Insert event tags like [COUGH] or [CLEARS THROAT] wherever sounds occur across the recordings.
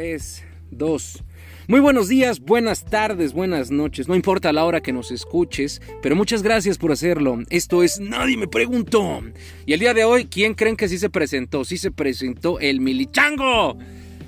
3, 2. Muy buenos días, buenas tardes, buenas noches. No importa la hora que nos escuches, pero muchas gracias por hacerlo. Esto es Nadie me preguntó. Y el día de hoy, ¿quién creen que sí se presentó? Sí se presentó el Milichango.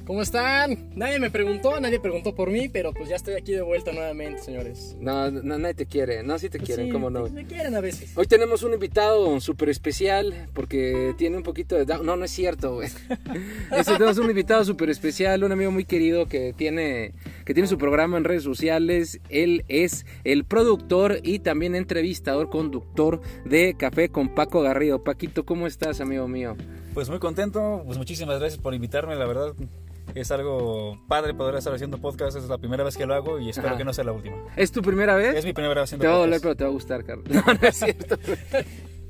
¿Cómo están? Nadie me preguntó, nadie preguntó por mí, pero pues ya estoy aquí de vuelta nuevamente, señores. No, no nadie te quiere. No, sí te quieren, Sí, ¿cómo no? pues, Me quieren a veces. Hoy tenemos un invitado súper especial porque tiene un poquito de... down- No, no es cierto, güey. [LAUGHS] Este, tenemos un invitado súper especial, un amigo muy querido que tiene, que tiene su programa en redes sociales. Él es el productor y también entrevistador, conductor de Café con Paco Garrido. Paquito, ¿cómo estás, amigo mío? Pues muy contento, pues muchísimas gracias por invitarme, la verdad es algo padre poder estar haciendo podcast, es la primera vez que lo hago y espero Ajá. que no sea la última. ¿Es tu primera vez? Es mi primera vez haciendo Te va a doler, podcast. pero te va a gustar, Carlos. [LAUGHS] No, no es cierto.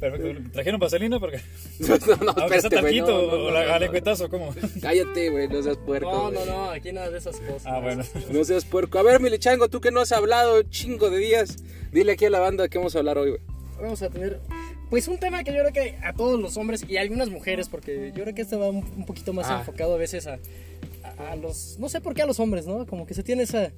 Perfecto. ¿Trajeron vaselina? Porque [LAUGHS] No, no, aunque sea espérate, güey, no, no, no, o la no, no. alecuetazo, ¿cómo? Cállate, güey, no seas puerco. No, güey. no, no, aquí nada de esas cosas. Ah, bueno. No seas puerco. A ver, Milichango, tú que no has hablado chingo de días, dile aquí a la banda de qué vamos a hablar hoy, güey. Vamos a tener, pues un tema que yo creo que a todos los hombres y a algunas mujeres, porque yo creo que este va un, un poquito más Ah. enfocado a veces a, a- a los, no sé por qué a los hombres, ¿no? Como que se tiene esa,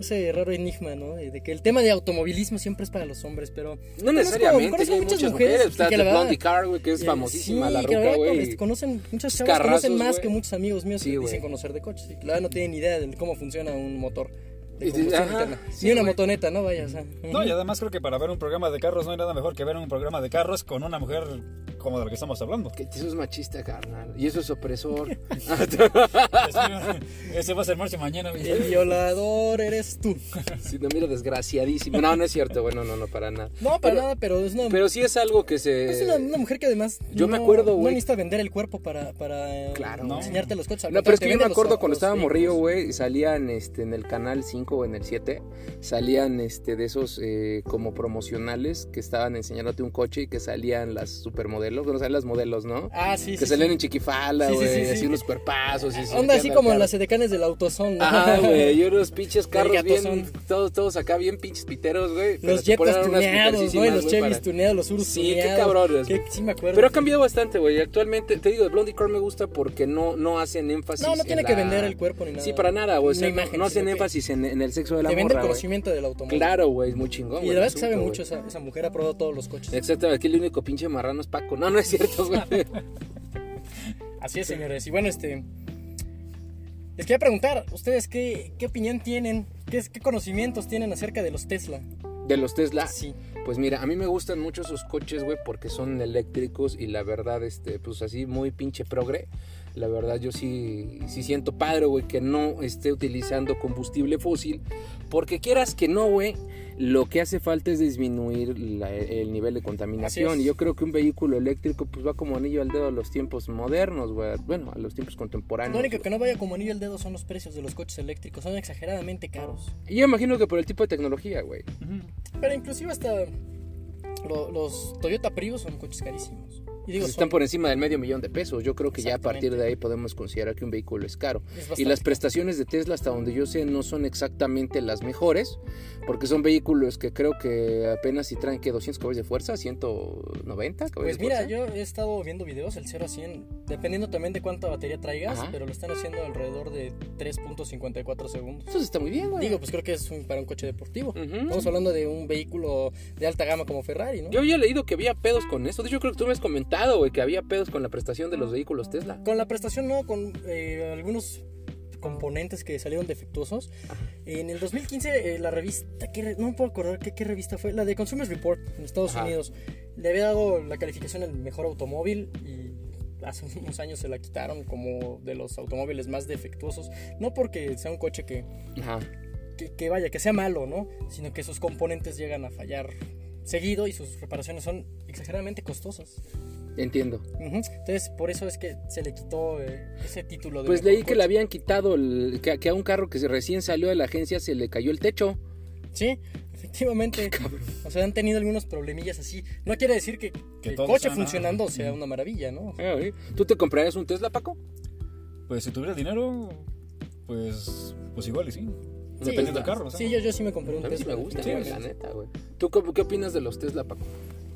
ese raro enigma, ¿no? De, de que el tema de automovilismo siempre es para los hombres, pero... No necesariamente, conozco muchas muchas mujeres mujeres. Está que la Blondie Car, güey, que es Eh, famosísima, sí, la ruca, verdad, güey. Conocen, muchas chavas carrazos, conocen más güey. que muchos amigos míos Sí, que dicen conocer de coches. Y la verdad no tienen ni idea de cómo funciona un motor. De ajá, sí, Ni una güey. motoneta, ¿no? Vaya, o sea. No, y además creo que para ver un programa de carros no hay nada mejor que ver un programa de carros con una mujer como de la que estamos hablando. Que eso es machista, carnal. Y eso es opresor. [LAUGHS] [LAUGHS] Ese va a ser marcha mañana. mi- El violador eres tú. [LAUGHS] si no, mira, desgraciadísimo. No, no es cierto, güey, no, no, no, para nada. No, para Pero- nada, pero es una, Pero sí es algo que se... es una, una mujer que además. Yo me no- acuerdo, No güey. necesita vender el cuerpo para, para Claro, no. enseñarte los coches. No, pero es que yo me acuerdo los- cuando los estaba morrillo, güey, salían este, en el canal 5 o en el 7, salían este, de esos eh, como promocionales que estaban enseñándote un coche y que salían las supermodelos, bueno, salían las modelos, ¿no? Ah, sí, que sí. sí. en sí, güey, sí, sí. así unos cuerpazos. Onda así como carro. las edecanes del autosón. ¿no? Ajá, güey, y unos [LAUGHS] pinches carros bien, todos, todos acá bien pinches piteros, güey. Los Jetas tuneados, ¿no? Y mujercísimas, los Chevys tuneados, los Urus Sí, qué cabrones, sí me acuerdo. Pero ha cambiado bastante, güey. Actualmente, te digo, Blondie Car me gusta porque no, no hacen énfasis No, no tiene en que vender el cuerpo ni nada. Sí, para nada, güey. No- hacen énfasis en, en el sexo de la Te vende morra, conocimiento del automóvil. Claro, güey, es muy chingón, Y la verdad el que sabe mucho esa, mujer, ha probado todos los coches. Exacto, aquí el único pinche marrano es Paco. No, no es cierto, güey. Así es, señores. Y bueno, este. Les quería preguntar, ¿ustedes qué, qué opinión tienen? ¿Qué, ¿Qué conocimientos tienen acerca de los Tesla? De los Tesla. Sí. Pues mira, a mí me gustan mucho esos coches, güey, porque son eléctricos y la verdad, este, pues así muy pinche progre. La verdad, yo sí, sí siento padre, güey, que no esté utilizando combustible fósil. Porque quieras que no, güey, lo que hace falta es disminuir la- el nivel de contaminación. Y yo creo que un vehículo eléctrico, pues va como anillo al dedo a los tiempos modernos, güey. Bueno, a los tiempos contemporáneos. Lo único que no vaya como anillo al dedo son los precios de los coches eléctricos. Son exageradamente caros. Y yo imagino que por el tipo de tecnología, güey. Pero inclusive hasta lo- los Toyota Prius son coches carísimos. Y digo, Están son- por encima del medio millón de pesos. Yo creo que ya a partir de ahí podemos considerar que un vehículo es caro. es Y las prestaciones de Tesla, hasta donde yo sé, no son exactamente las mejores, porque son vehículos que creo que apenas si traen que 200 caballos de fuerza, 190 caballos Pues de mira, fuerza. yo he estado viendo videos, el 0 a 100, dependiendo también de cuánta batería traigas, Ajá. pero lo están haciendo alrededor de 3.54 segundos. Eso está muy bien, güey. Digo, pues creo que es un- para un coche deportivo. Estamos hablando de un vehículo de alta gama como Ferrari, ¿no? Yo había leído que había pedos con eso. De hecho, creo que tú me has comentado, güey, que había pedos con la prestación de los vehículos Tesla. Con la prestación no, con eh, algunos componentes que salieron defectuosos. En el 2015 eh, la revista, ¿qué re- no me puedo acordar qué, qué revista fue, la de Consumer Report en Estados Ajá. Unidos, le había dado la calificación al mejor automóvil y hace [LAUGHS] unos años se la quitaron como de los automóviles más defectuosos. No porque sea un coche que, Ajá. que, que vaya, que sea malo, ¿no? Sino que sus componentes llegan a fallar seguido y sus reparaciones son exageradamente costosas. Entiendo. Entonces, por eso es que se le quitó eh, ese título de Pues leí que le habían quitado, el- que, que a un carro que se recién salió de la agencia se le cayó el techo. Sí, efectivamente. [LAUGHS] O sea, han tenido algunos problemillas así. No quiere decir que, que el coche sea funcionando sea una maravilla, ¿no? Ah, güey. ¿Tú te comprarías un Tesla, Paco? Pues si tuviera dinero, pues, pues igual y sí. Sí, Dependiendo del carro, ¿no? Sí, yo, yo sí me compré un A mí sí Tesla. me gusta, Sí, güey, la neta, güey. ¿Tú qué, qué opinas de los Tesla, Paco?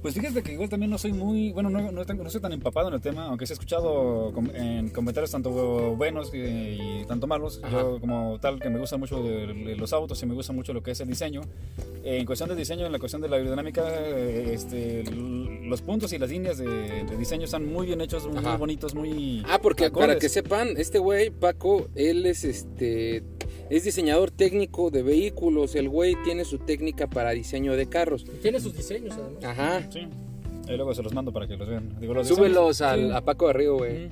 Pues fíjate que igual también no soy muy, bueno, no, no, no soy tan empapado en el tema, aunque sí he escuchado com- en comentarios tanto buenos y, y tanto malos. Ajá. Yo como tal que me gustan mucho los autos y me gusta mucho lo que es el diseño. En cuestión de diseño, en la cuestión de la aerodinámica, eh, este, los puntos y las líneas de, de diseño están muy bien hechos, muy, Ajá. bonitos, muy... Ah, porque acordes. para que sepan, este güey, Paco, él es este es diseñador técnico de vehículos. El güey tiene su técnica para diseño de carros. Y tiene sus diseños, además. Ajá. Sí. Ahí luego se los mando para que los vean. Digo, los diseños- Súbelos al, Sí. a Paco de Río, güey.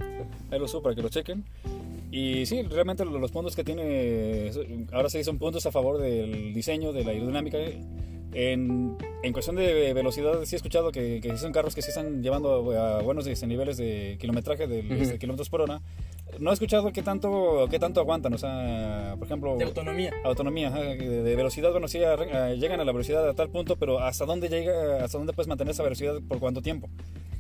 Ahí los subo para que lo chequen. Y sí, realmente lo- los puntos que tiene, ahora sí son puntos a favor del diseño, de la aerodinámica. En, en cuestión de velocidad, sí he escuchado que, que son carros que sí están llevando a buenos niveles de kilometraje de, este, kilómetros por hora. No he escuchado qué tanto, qué tanto aguantan, o sea, por ejemplo... De autonomía. Autonomía, de, de velocidad, bueno, sí, ah, llegan a la velocidad a tal punto, pero ¿hasta dónde llega, hasta dónde puedes mantener esa velocidad por cuánto tiempo?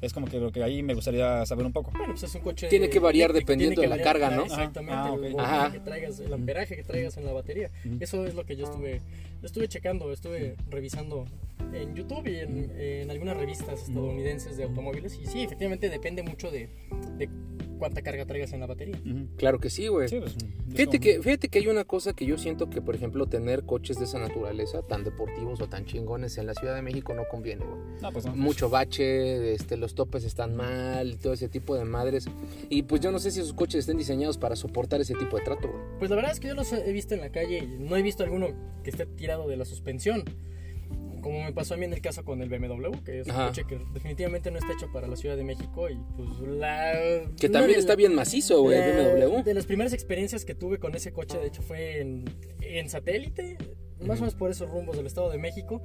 Es como que lo que ahí me gustaría saber un poco. Bueno, pues es un coche. Tiene que variar dependiendo de la variar, carga, ¿no? Exactamente. Ah, el volumen Ajá. que traigas, el amperaje que traigas en la batería. Eso es lo que yo estuve, yo estuve checando, estuve revisando en YouTube y en, en algunas revistas estadounidenses de automóviles. Y sí, efectivamente depende mucho de, de cuánta carga traigas en la batería. Ujú. Claro que sí, güey. Sí, pues, es Fíjate que, fíjate que hay una cosa que yo siento que, por ejemplo, tener coches de esa naturaleza, tan deportivos o tan chingones en la Ciudad de México no conviene, güey. No, pues no. Mucho bache, este, los topes están mal, todo ese tipo de madres. Y pues yo no sé si esos coches estén diseñados para soportar ese tipo de trato, güey. Pues la verdad es que yo los he visto en la calle y no he visto alguno que esté tirado de la suspensión. Como me pasó a mí en el caso con el BMW, que es un Ajá. coche que definitivamente no está hecho para la Ciudad de México y pues la... Que también de está bien macizo, güey, el BMW. De las primeras experiencias que tuve con ese coche, de hecho, fue en, en satélite, más o menos por esos rumbos del Estado de México.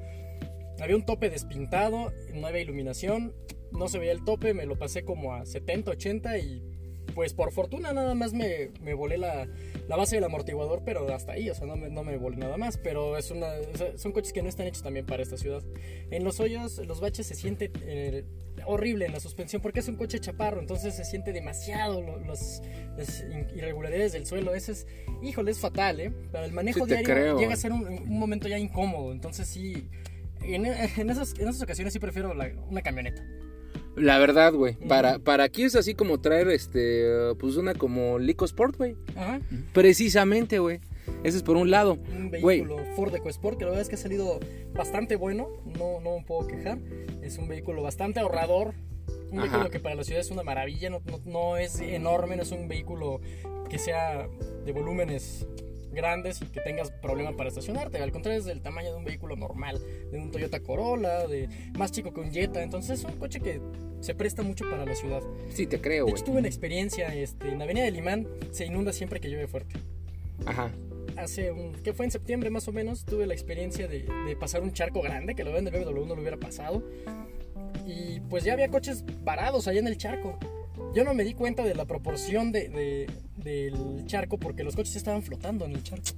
Había un tope despintado, no había iluminación, no se veía el tope, me lo pasé como a 70, 80 y pues por fortuna nada más me, me volé la, la base del amortiguador, pero hasta ahí, o sea, no me, no me volé nada más. Pero es una, o sea, son coches que no están hechos también para esta ciudad. En los hoyos, los baches se siente eh, horrible en la suspensión porque es un coche chaparro, entonces se siente demasiado lo- los, las irregularidades del suelo. Eso es, híjole, es fatal, ¿eh? Para el manejo Sí diario creo. llega a ser un, un momento ya incómodo, entonces sí. En, en esas, en esas ocasiones sí prefiero la- una camioneta. La verdad, güey. Para, para aquí es así como traer, este, pues una como Lico Sport, güey. Ajá. Precisamente, güey. Ese es por un lado. un vehículo Ford EcoSport que la verdad es que ha salido bastante bueno, no, no me puedo quejar. Es un vehículo bastante ahorrador, un Ajá. vehículo que para la ciudad es una maravilla, no, no- no es enorme, no es un vehículo que sea de volúmenes grandes y que tengas problema para estacionarte. Al contrario, es del tamaño de un vehículo normal, de un Toyota Corolla, de más chico que un Jetta. Entonces es un coche que se presta mucho para la ciudad. Sí, te creo, De hecho, tuve una experiencia este, en la avenida de Limán, se inunda siempre que llueve fuerte Ajá. hace un, que fue en septiembre más o menos, tuve la experiencia de, de pasar un charco grande, que lo ven del BMW no lo hubiera pasado. Y pues ya había coches varados allá en el charco. Yo no me di cuenta de la proporción de, de- del charco porque los coches estaban flotando en el charco.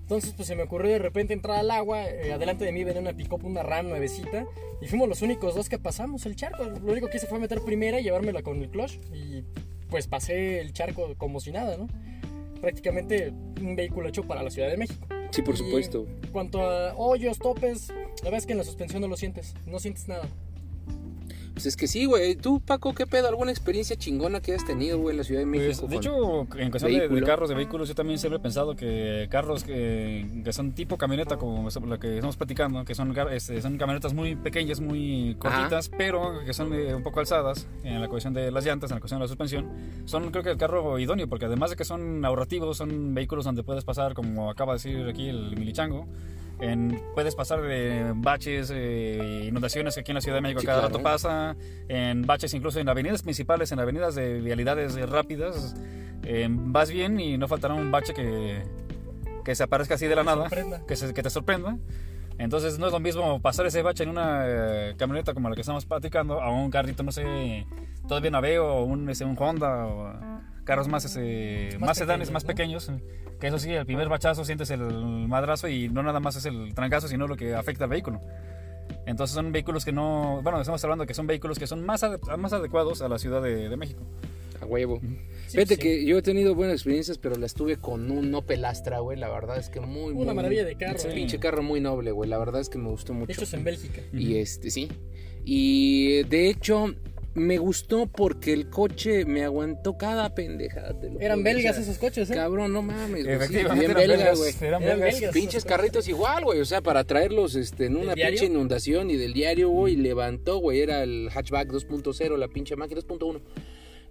Entonces pues se me ocurrió de repente entrar al agua, eh, adelante de mí venía una pick una RAM nuevecita y fuimos los únicos dos que pasamos el charco. Lo único que hice fue meter primera y llevármela con el clutch y pues pasé el charco como si nada, ¿no? Prácticamente un vehículo hecho para la Ciudad de México. Sí, por Y supuesto. En cuanto a hoyos, topes, la verdad es que en la suspensión no lo sientes, no sientes nada. Pues es que sí, güey. ¿Tú, Paco, qué pedo? ¿Alguna experiencia chingona que hayas tenido, güey, en la Ciudad de México? Pues, de hecho, en cuestión de, de carros, de vehículos, yo también siempre he pensado que carros que, que son tipo camioneta, como lo que estamos platicando, que son, este, son camionetas muy pequeñas, muy cortitas, pero que son eh, un poco alzadas en la cuestión de las llantas, en la cuestión de la suspensión, son creo que el carro idóneo, porque además de que son ahorrativos, son vehículos donde puedes pasar, como acaba de decir aquí el Milichango, en, puedes pasar de baches, eh, inundaciones que aquí en la Ciudad de México Sí, cada claro. rato pasa, en baches incluso en avenidas principales, en avenidas de vialidades rápidas, eh, vas bien y no faltará un bache que, que se aparezca así de la nada, sorprenda. que, se- que te sorprenda. Entonces no es lo mismo pasar ese bache en una eh, camioneta como la que estamos platicando a un carrito, no sé, todavía Naveo o un, ese, un Honda o carros más, ese, Más más, sedanes, pequeños, más ¿no? pequeños. Que eso sí, el primer bachazo sientes el madrazo y no nada más es el trancazo, sino lo que afecta al vehículo. Entonces son vehículos que no, bueno, estamos hablando que son vehículos que son más, más adecuados a la Ciudad de, de México. A huevo. Sí, Fíjate sí. que yo he tenido buenas experiencias, pero las tuve con un Opel Astra, güey. La verdad es que muy, Una muy- maravilla de carro, Es un eh. pinche carro muy noble, güey. La verdad es que me gustó mucho. Hechos en Bélgica. Y este, sí. Y de hecho, me gustó porque el coche me aguantó cada pendejada. te lo Eran belgas O sea, esos coches, ¿eh? Cabrón, no mames, güey. Sí, Efectivamente, bien eran belga, belgas, güey. eran Eran belgas. belgas. Pinches carritos igual, güey. O sea, para traerlos este, en una pinche inundación y del diario, güey. Levantó, güey. Era el hatchback 2.0, la pinche máquina 2.1.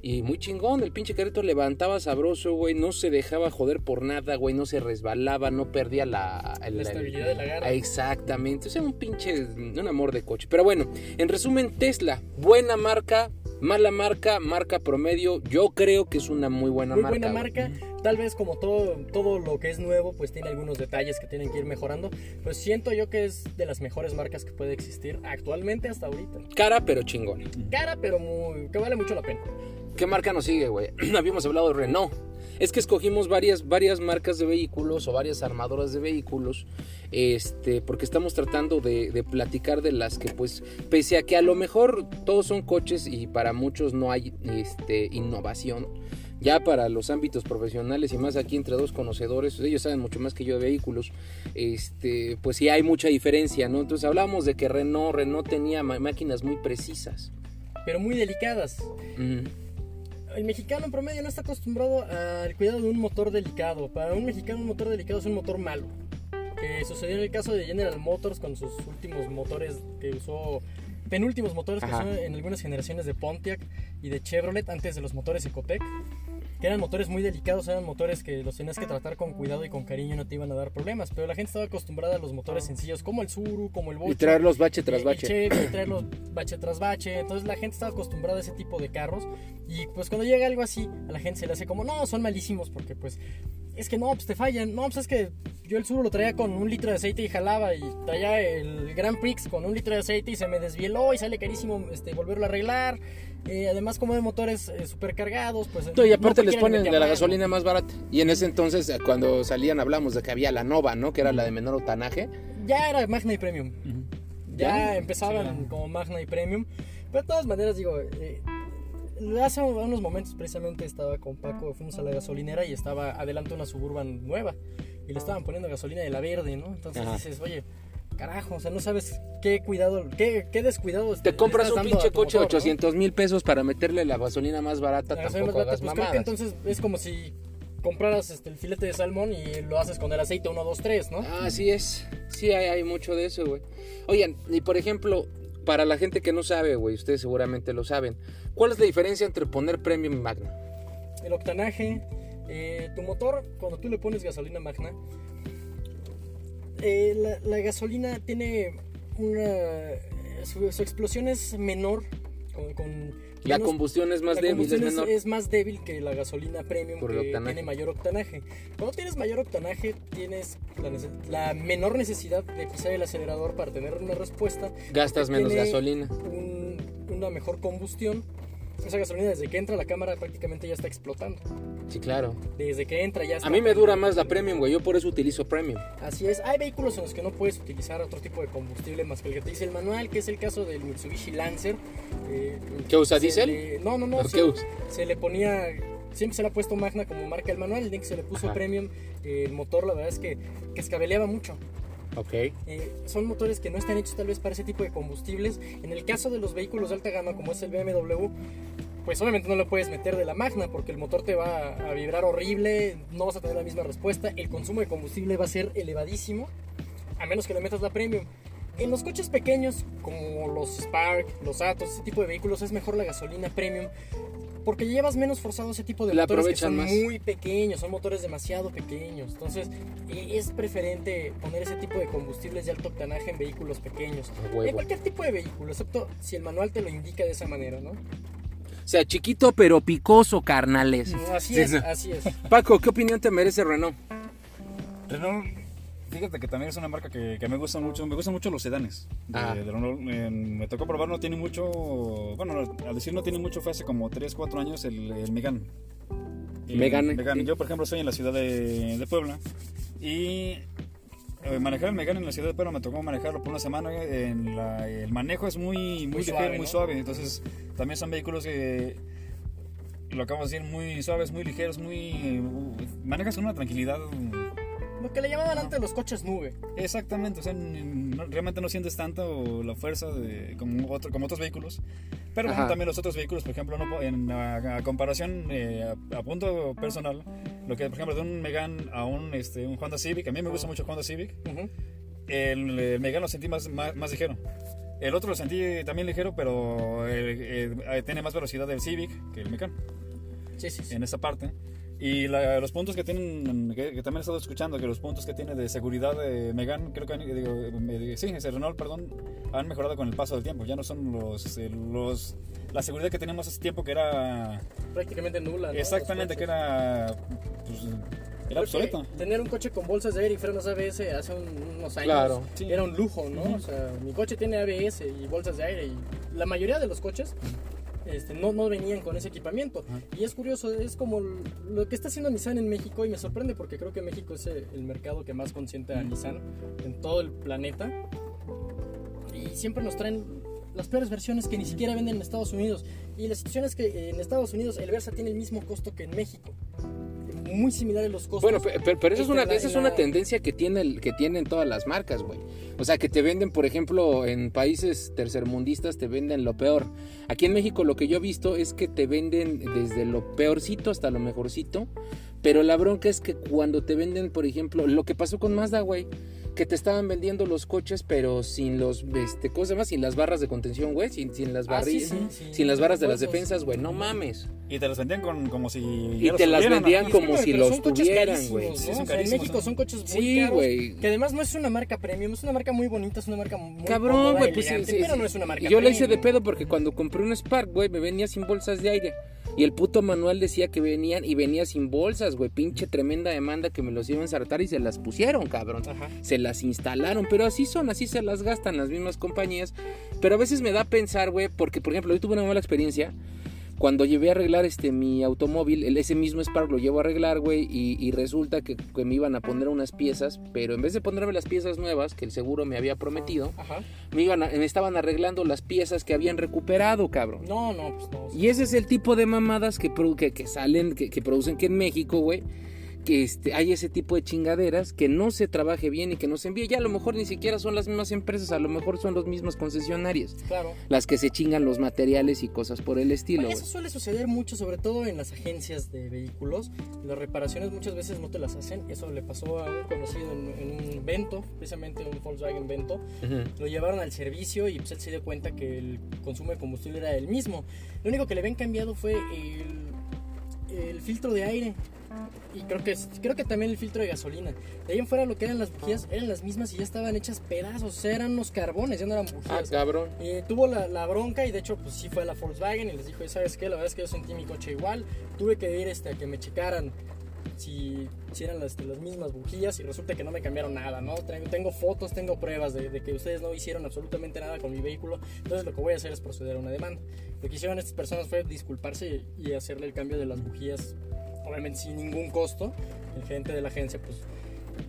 Y muy chingón, el pinche carrito levantaba sabroso, güey. No se dejaba joder por nada, güey. No se resbalaba, no perdía la, La el- estabilidad de la garra. Exactamente. O sea, un pinche. Un amor de coche. Pero bueno, en resumen, Tesla. Buena marca, mala marca, marca promedio. Yo creo que es una muy buena Muy marca. buena güey. marca. Tal vez como todo, todo lo que es nuevo, pues tiene algunos detalles que tienen que ir mejorando. Pues siento yo que es de las mejores marcas que puede existir actualmente hasta ahorita. Cara, pero chingona. Cara, pero muy, que vale mucho la pena. ¿Qué marca nos sigue, güey? [CLEARS THROAT] Habíamos hablado de Renault. Es que escogimos varias, varias marcas de vehículos o varias armadoras de vehículos, este, porque estamos tratando de, de platicar de las que, pues, pese a que a lo mejor todos son coches y para muchos no hay este, innovación, ya para los ámbitos profesionales y más aquí entre dos conocedores, ellos saben mucho más que yo de vehículos, este, pues sí hay mucha diferencia, ¿no? Entonces hablamos de que Renault, Renault tenía máquinas muy precisas. Pero muy delicadas. Ujú. El mexicano en promedio no está acostumbrado al cuidado de un motor delicado. Para un mexicano un motor delicado es un motor malo. Que sucedió en el caso de General Motors con sus últimos motores que usó, penúltimos motores que Ajá. usó en algunas generaciones de Pontiac y de Chevrolet antes de los motores Ecotec. Que eran motores muy delicados, eran motores que los tenías que tratar con cuidado y con cariño y no te iban a dar problemas. Pero la gente estaba acostumbrada a los motores sencillos como el Suru, como el Bocho. Y traerlos bache tras y- y bache. Chevy, y traerlos bache tras bache. Entonces la gente estaba acostumbrada a ese tipo de carros. Y pues cuando llega algo así, a la gente se le hace como, no, son malísimos porque pues es que no, pues te fallan. No, pues es que yo el Suru lo traía con un litro de aceite y jalaba. Y traía el Grand Prix con un litro de aceite y se me desvieló y sale carísimo este, volverlo a arreglar. Eh, además, como de motores eh, supercargados, pues. No, y aparte no les ponen de la mano. gasolina más barata. Y en ese entonces, eh, cuando salían, hablamos de que había la Nova, ¿no? Que era la de menor octanaje. Ya era Magna y Premium. Ya ¿Ya? empezaban Sí. como Magna y Premium. Pero de todas maneras, digo, eh, hace unos momentos precisamente estaba con Paco, fuimos a la gasolinera y estaba adelante una Suburban nueva. Y le estaban poniendo gasolina de la verde, ¿no? Entonces Ajá. dices, oye, carajo, o sea, no sabes qué cuidado, qué, qué descuidado. Te compras un pinche coche de motor, ¿no? 800 mil pesos para meterle la gasolina más barata. La gasolina Tampoco más barata, hagas pues creo que mamadas. entonces es como si compraras este, el filete de salmón y lo haces con el aceite 1, 2, 3, ¿no? Ah, así es. Sí, hay, hay mucho de eso, güey. Oigan, y por ejemplo, para la gente que no sabe, güey, ustedes seguramente lo saben. ¿Cuál es la diferencia entre poner Premium y Magna? el octanaje, eh, tu motor, cuando tú le pones gasolina magna, eh, la, la gasolina tiene una... Su, su explosión es menor, con... con La menos- combustión es más la débil, es combustión es, menor. es más débil que la gasolina premium Por que tiene mayor octanaje. Cuando tienes mayor octanaje tienes la, menor necesidad de pisar el acelerador para tener una respuesta. Gastas menos gasolina. un- una mejor combustión. Esa gasolina desde que entra a la cámara prácticamente ya está explotando. Sí, claro. Desde que entra ya está. A mí me dura más la Premium, güey. Yo por eso utilizo Premium. Así es. Hay vehículos en los que no puedes utilizar otro tipo de combustible más que el que te dice el manual, que es el caso del Mitsubishi Lancer. eh, ¿Qué usa, se diésel? le- No, no, no. ¿O se, qué usa? se le ponía. Siempre se le ha puesto Magna como marca el manual. El día que se le puso Ajá. Premium, eh, el motor, la verdad es que, que escabeleaba mucho. Ok. Eh, son motores que no están hechos tal vez para ese tipo de combustibles. En el caso de los vehículos de alta gama, como es el BMW, pues obviamente no lo puedes meter de la magna porque el motor te va a vibrar horrible, no vas a tener la misma respuesta, el consumo de combustible va a ser elevadísimo, a menos que le metas la premium. En los coches pequeños, como los Spark, los Atos, ese tipo de vehículos, es mejor la gasolina premium. Porque llevas menos forzado ese tipo de La motores que son más. muy pequeños, son motores demasiado pequeños. Entonces, e- es preferente poner ese tipo de combustibles de alto octanaje en vehículos pequeños. En cualquier tipo de vehículo, excepto si el manual te lo indica de esa manera, ¿no? O sea, chiquito pero picoso, carnales. Así Sí, es, sí. así es. Paco, ¿qué opinión te merece Renault? Renault, fíjate que también es una marca que, que me gusta mucho. Me gustan mucho los sedanes. De, Ah. de Renault. Eh, me tocó probar, no tiene mucho. Bueno, al decir no tiene mucho, fue hace como 3, 4 años el, el Megane. El Megane, Megane. sí. Yo, por ejemplo, estoy en la ciudad de, de Puebla. Y eh, manejar el Megane en la ciudad de Puebla me tocó manejarlo por una semana. En la- el manejo es muy, muy, Muy ligero, suave, muy ¿no? suave. Entonces, también son vehículos que lo acabamos de decir, muy suaves, muy ligeros, muy... manejas con una tranquilidad lo que le llamaban antes los coches nube. Exactamente, o sea, realmente no sientes tanto la fuerza de, como, otro, como otros vehículos. Pero también los otros vehículos, por ejemplo, no, en a, comparación eh, a, punto personal, lo que por ejemplo de un Megan a un, este, un Honda Civic, a mí me gusta mucho Honda Civic, el, el, Megan lo sentí más, más, ligero. El otro lo sentí también ligero, pero eh, tiene más velocidad del Civic que el Megan. Sí, sí, sí. En esa parte. Y los puntos que tienen, que, también he estado escuchando, que los puntos que tiene de seguridad de Megan, creo que digo, sí, ese Renault, perdón, han mejorado con el paso del tiempo. Ya no son los, eh, los la seguridad que teníamos hace tiempo que era prácticamente nula. Exactamente, que era pues, era obsoleto. Tener un coche con bolsas de aire y frenos ABS hace unos años era un lujo, ¿no? O sea, mi coche tiene ABS y bolsas de aire y la mayoría de los coches este, no, no venían con ese equipamiento. Y es curioso, es como lo que está haciendo Nissan en México y me sorprende porque creo que México es el mercado que más consiente a Nissan en todo el planeta. Y siempre nos traen las peores versiones que ni siquiera venden en Estados Unidos. Y la situación es que en Estados Unidos el Versa tiene el mismo costo que en México muy similares los costos. Bueno, pero, pero eso es una, esa es una tendencia que, tiene que tienen todas las marcas, güey. O sea, que te venden, por ejemplo, en países tercermundistas te venden lo peor. Aquí en México lo que yo he visto es que te venden desde lo peorcito hasta lo mejorcito. Pero la bronca es que cuando te venden, por ejemplo, lo que pasó con Mazda, güey que te estaban vendiendo los coches, pero sin los, este, ¿cómo se llama? Sin las barras de contención, güey, sin, sin las ah, barrillas, sin las barras de las defensas, güey, no mames. Y te las vendían con, como si... Y te las vendían como si los tuvieran, güey. en México son coches muy caros, güey. Que además no es una marca premium, es una marca muy bonita, es una marca muy Cabrón, güey, pues sí, pero no es una marca Yo le hice de pedo porque cuando compré un Spark, güey, me venía sin bolsas de aire. Y el puto manual decía que venían y venía sin bolsas, güey. Pinche tremenda demanda que me los iban a ensartar y se las pusieron, cabrón. Se las instalaron, pero así son, así se las gastan las mismas compañías. Pero a veces me da a pensar, güey, porque por ejemplo, yo tuve una mala experiencia cuando llevé a arreglar este mi automóvil, el, ese mismo Spark lo llevo a arreglar, güey, y, resulta que, me iban a poner unas piezas, pero en vez de ponerme las piezas nuevas que el seguro me había prometido, Me, iban me estaban arreglando las piezas que habían recuperado, cabrón. No, no, pues no. Y ese es el tipo de mamadas que, que, que salen, que, que producen que en México, güey que este, hay ese tipo de chingaderas, que no se trabaje bien y que no se envíe. Ya a lo mejor ni siquiera son las mismas empresas, a lo mejor son los mismos concesionarios. Claro. Las que se chingan los materiales y cosas por el estilo. eso suele suceder mucho, sobre todo en las agencias de vehículos. Las reparaciones muchas veces no te las hacen. Eso le pasó a un conocido en, un Vento, precisamente un Volkswagen Vento. Lo llevaron al servicio y pues él se dio cuenta que el consumo de combustible era el mismo. Lo único que le habían cambiado fue el, el filtro de aire y creo que creo que también el filtro de gasolina. De ahí en fuera lo que eran las bujías eran las mismas y ya estaban hechas pedazos, o sea, eran unos carbones, ya no eran bujías. Ah, cabrón. Y tuvo la, la, bronca y de hecho pues sí fue a la Volkswagen y les dijo, ¿sabes qué? La verdad es que yo sentí mi coche igual, tuve que ir este, a que me checaran si, si eran las, las, mismas bujías y resulta que no me cambiaron nada, ¿no? Tengo, fotos, tengo pruebas de, de, que ustedes no hicieron absolutamente nada con mi vehículo, entonces lo que voy a hacer es proceder a una demanda. Lo que hicieron estas personas fue disculparse y hacerle el cambio de las bujías obviamente sin ningún costo. El gerente de la agencia pues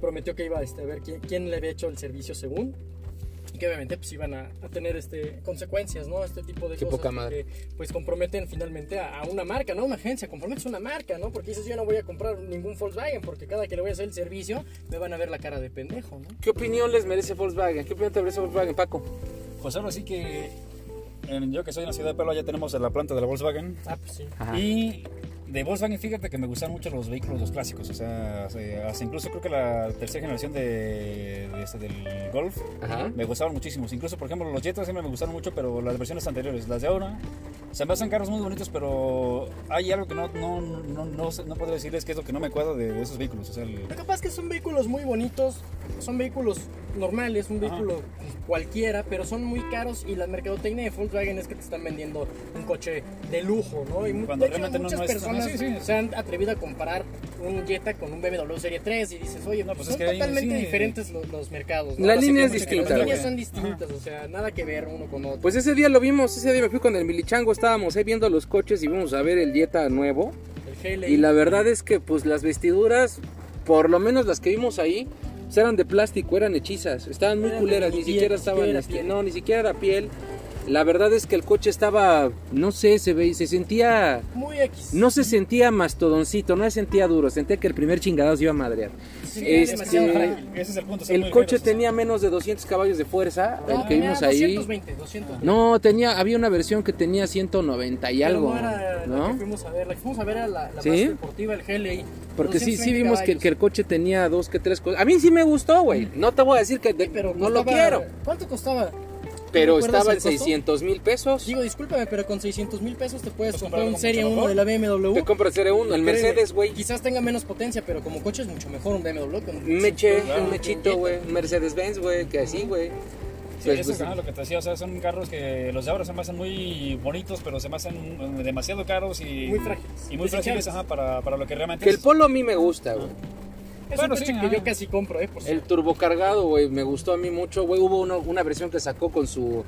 prometió que iba este, a ver quién, quién, le había hecho el servicio según y que obviamente pues iban a, a tener este consecuencias, ¿no? Este tipo de cosas que pues comprometen finalmente a, una marca, no a una agencia, comprometes una marca, ¿no? Porque dices, yo no voy a comprar ningún Volkswagen porque cada que le voy a hacer el servicio me van a ver la cara de pendejo, ¿no? ¿Qué opinión les merece Volkswagen? ¿Qué opinión te merece Volkswagen, Paco? Pues ahora sí que yo que soy en la ciudad de Puebla ya tenemos la planta de la Volkswagen. Ah, pues sí. Y de Volkswagen, fíjate que me gustan mucho los vehículos, los clásicos. O sea, incluso creo que la tercera generación de, este, del Golf me gustaban muchísimos. Incluso, por ejemplo, los Jetta siempre me gustaron mucho, pero las versiones anteriores, las de ahora, se me hacen carros muy bonitos, pero hay algo que no, no, no, no, no podría decirles que es lo que no me cuadra de, esos vehículos. O sea, pasa es que son vehículos muy bonitos, son vehículos normales, un vehículo cualquiera, pero son muy caros y la mercadotecnia de Volkswagen es que te están vendiendo un coche de lujo, ¿no? Y Cuando realmente muchas personas se han atrevido a comparar un Jetta con un BMW Serie 3 y dices, oye, pues son totalmente diferentes los, mercados. La línea es distinta. Las líneas son distintas, o sea, nada que ver uno con otro. Pues ese día lo vimos, ese día me fui con el Milichango, estábamos ahí viendo los coches y vimos a ver el Jetta nuevo. y la verdad es que pues las vestiduras, por lo menos las que vimos ahí, eran de plástico, eran hechizas, estaban muy culeras, ni, siquiera estaban, este, no, ni siquiera era piel. La verdad es que el coche estaba, no sé, se ve, se sentía, Muy X. no se sentía mastodoncito, no se sentía duro, sentía que el primer chingadazo iba a madrear. Sí, Este, demasiado frágil. Ese es el punto. El coche ligeros. tenía menos de 200 caballos de fuerza, el No, que tenía vimos ahí. 220, 220. No, tenía, había una versión que tenía 190 y Pero algo, no era la que ¿no? fuimos a ver. La que fuimos a ver era la, la ¿Sí? más deportiva, el GLI. Porque sí, sí 220 vimos que, que el coche tenía dos que tres cosas. A mí sí me gustó, güey. No te voy a decir que de- Sí, pero no lo quiero. ¿Cuánto costaba? Pero ¿Recuerdas estaba en costo? 600 mil pesos. Digo, discúlpame, pero con 600 mil pesos te puedes Pues comprar un Serie 1 mejor. de la BMW. Te compras Serie 1, el Mercedes, güey. Quizás tenga menos potencia, pero como coche es mucho mejor un BMW. Un meche, Claro. un mechito, güey. Un Mercedes-Benz, güey, que así, güey. Sí, Pues, eso pues, es ajá, lo que te decía, o sea, son carros que los de ahora se me hacen muy bonitos, pero se me hacen eh, demasiado caros y Muy frágiles. Y muy frágiles ajá, para, para lo que realmente Que el es. polo a mí me gusta, güey. Es Bueno, un coche sí, que ajá. yo casi compro, ¿eh? Por El turbocargado, güey, me gustó a mí mucho, güey. Hubo uno- una versión que sacó con su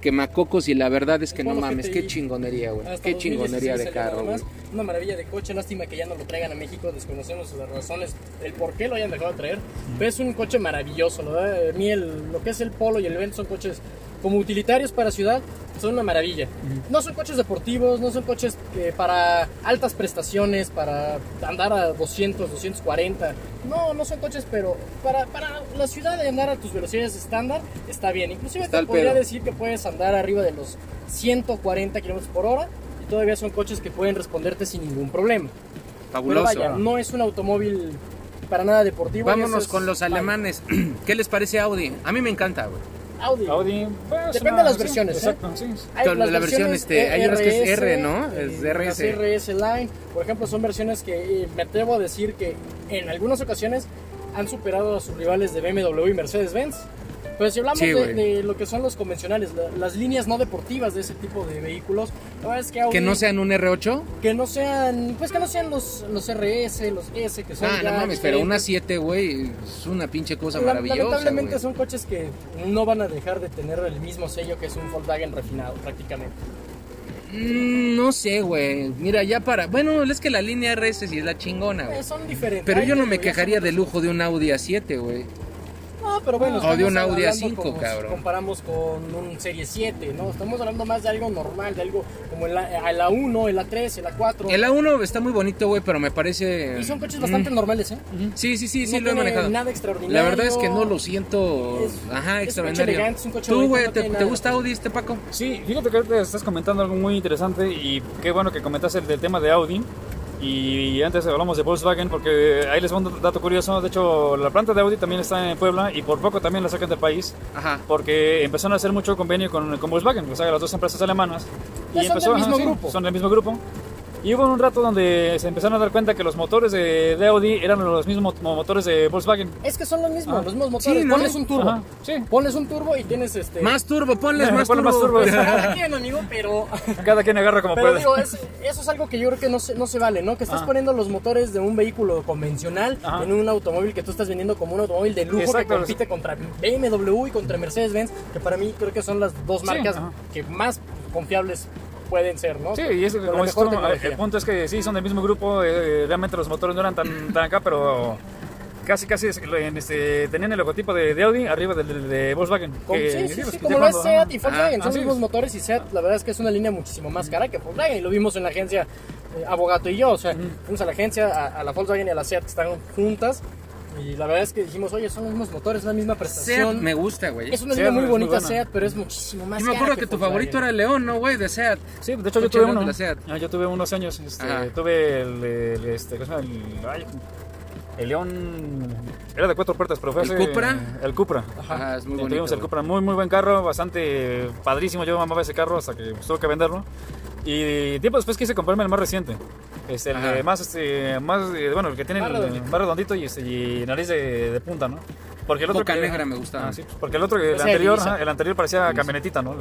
quemacocos y la verdad es que no mames, GTI. qué chingonería, güey. Qué 2016 chingonería de carro, güey. Una maravilla de coche, lástima que ya no lo traigan a México, desconocemos las razones, el por qué lo hayan dejado de traer. Pero es un coche maravilloso, verdad. A mí el- lo que es el Polo y el Vent son coches como utilitarios para ciudad, son una maravilla. No son coches deportivos, no son coches eh, para altas prestaciones, para andar a 200, 240. No, no son coches, pero para, para la ciudad de andar a tus velocidades estándar está bien. Inclusive Está te podría pedo. decir que puedes andar arriba de los 140 kilómetros por hora y todavía son coches que pueden responderte sin ningún problema. Pero Fabuloso. vaya, no es un automóvil para nada deportivo. Vámonos es- con los alemanes. [CLEARS THROAT] ¿Qué les parece Audi? A mí me encanta, güey. Audi. Audi, pues, Depende de las sí, versiones, ¿eh? Exacto, sí. Hay las la versión, versiones este, hay unas que es R, ¿no? eh, Es RS. RS Line, por ejemplo, son versiones que eh, me atrevo a decir que en algunas ocasiones han superado a sus rivales de BMW y Mercedes-Benz. Pero si hablamos Sí, de, lo que son los convencionales, la- las líneas no deportivas de ese tipo de vehículos, la verdad es que Audi, Que no sean un R8. que no sean, pues que no sean los, los RS, los S, que son Ah, no mames, pero una diferentes. 7, güey, es una pinche cosa La- maravillosa, Lamentablemente son coches que no van a dejar de tener el mismo sello que es un Volkswagen refinado prácticamente. Mm, no sé, güey. Mira, ya para... Bueno, es que la línea RS sí es la chingona, güey. Eh, son diferentes. Pero yo no me quejaría de lujo de un Audi A7, güey. No, pero bueno, O de un Audi hablando A5, como si cabrón. comparamos con un Serie 7, ¿no? Estamos hablando más de algo normal, de algo como el, A- el A1, el A3, el A4. El A1 está muy bonito, güey, pero me parece... Y son coches bastante normales, ¿eh? Sí, sí, sí, sí, No lo he manejado. nada extraordinario. La verdad es que no lo siento... Es- Ajá, es un coche extraordinario. elegante, es un coche ¿Tú, güey, no te, gusta Audi este, Paco? Sí, fíjate que ahorita estás comentando algo muy interesante y qué bueno que comentaste el del tema de Audi. Y antes hablamos de Volkswagen porque ahí les voy a un dato curioso. De hecho, la planta de Audi también está en Puebla y por poco también la sacan del país Ajá. porque empezaron a hacer mucho convenio con, con Volkswagen, o sea, las dos empresas alemanas. Ya son del mismo grupo. Son del mismo grupo. Y hubo un rato donde se empezaron a dar cuenta que los motores de, de Audi eran los mismos mo- motores de Volkswagen. Es que son los mismos, Ah. los mismos motores. Sí, ¿no? Ponles un turbo. Ajá, sí. Ponles un turbo y tienes este. Más turbo, ponles más ponle turbo. más turbo. Cada quien, amigo, pero. [LAUGHS] Cada quien agarra como Pero puede. digo, es- eso es algo que yo creo que no se, no se vale, ¿no? Que estás Ah. poniendo los motores de un vehículo convencional Ajá. en un automóvil que tú estás vendiendo como un automóvil de lujo Exacto. que compite contra BMW y contra Mercedes-Benz, que para mí creo que son las dos marcas que más confiables pueden ser, ¿no? Sí, y es que, como tecnología. el punto es que sí, son del mismo grupo, eh, realmente los motores no eran tan, tan acá, pero casi casi este, tenían el logotipo de, de Audi arriba del, del de Volkswagen. Como, que- sí, sí, pues, sí, que como lo es SEAT y Volkswagen, Ah, son los mismos motores y SEAT, la verdad es que es una línea muchísimo más cara que Volkswagen, y lo vimos en la agencia eh, Abogato y yo, o sea, fuimos a la agencia, a, a la Volkswagen y a la SEAT que están juntas, y la verdad es que dijimos, oye, son los mismos motores, la misma Seat prestación. me gusta, güey. Es una Seat línea muy muy bonita buena. SEAT, pero es muchísimo más Yo me cara acuerdo que tu Volkswagen. favorito era el León, ¿no, güey? De Seat. Sí, de hecho yo tuve uno. de la Seat. Ah, yo tuve unos años, este, tuve el, el, este, ¿cómo se llama? El, ay, el León, era de cuatro puertas, pero fue ¿El hace- Cupra? El Cupra. Ajá, es muy bonito. Tuvimos el. Cupra, muy muy buen carro, bastante padrísimo. Yo amaba ese carro hasta que pues, tuve que venderlo. Y tiempo después quise comprarme el más reciente. Este, el Ajá. de más, este, más, eh, bueno, el que tiene Más el- redondito. más redondito y, este, y nariz de, de punta, ¿no? Porque el otro Boca que- negra me gustaba. Ah, sí, porque el otro, el Ese anterior, el anterior parecía camionetita, ¿no?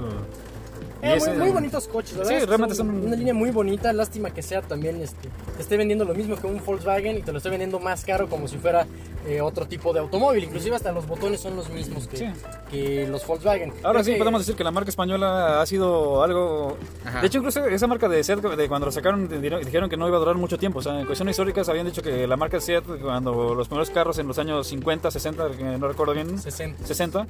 Eh, muy, muy bonitos coches, Sí, verdad que realmente son son- una línea muy bonita. Lástima que sea también este, te esté vendiendo lo mismo que un Volkswagen y te lo esté vendiendo más caro como si fuera eh, otro tipo de automóvil. Inclusive hasta los botones son los mismos que, Sí. que los Volkswagen. Ahora Creo sí que- podemos decir que la marca española ha sido algo... Ajá. De hecho, incluso esa marca de Seat, de cuando lo sacaron, di- dijeron que no iba a durar mucho tiempo. O sea, en cuestiones históricas habían dicho que la marca Seat, cuando los primeros carros en los años 50, 60, que no recuerdo bien, 60. 60,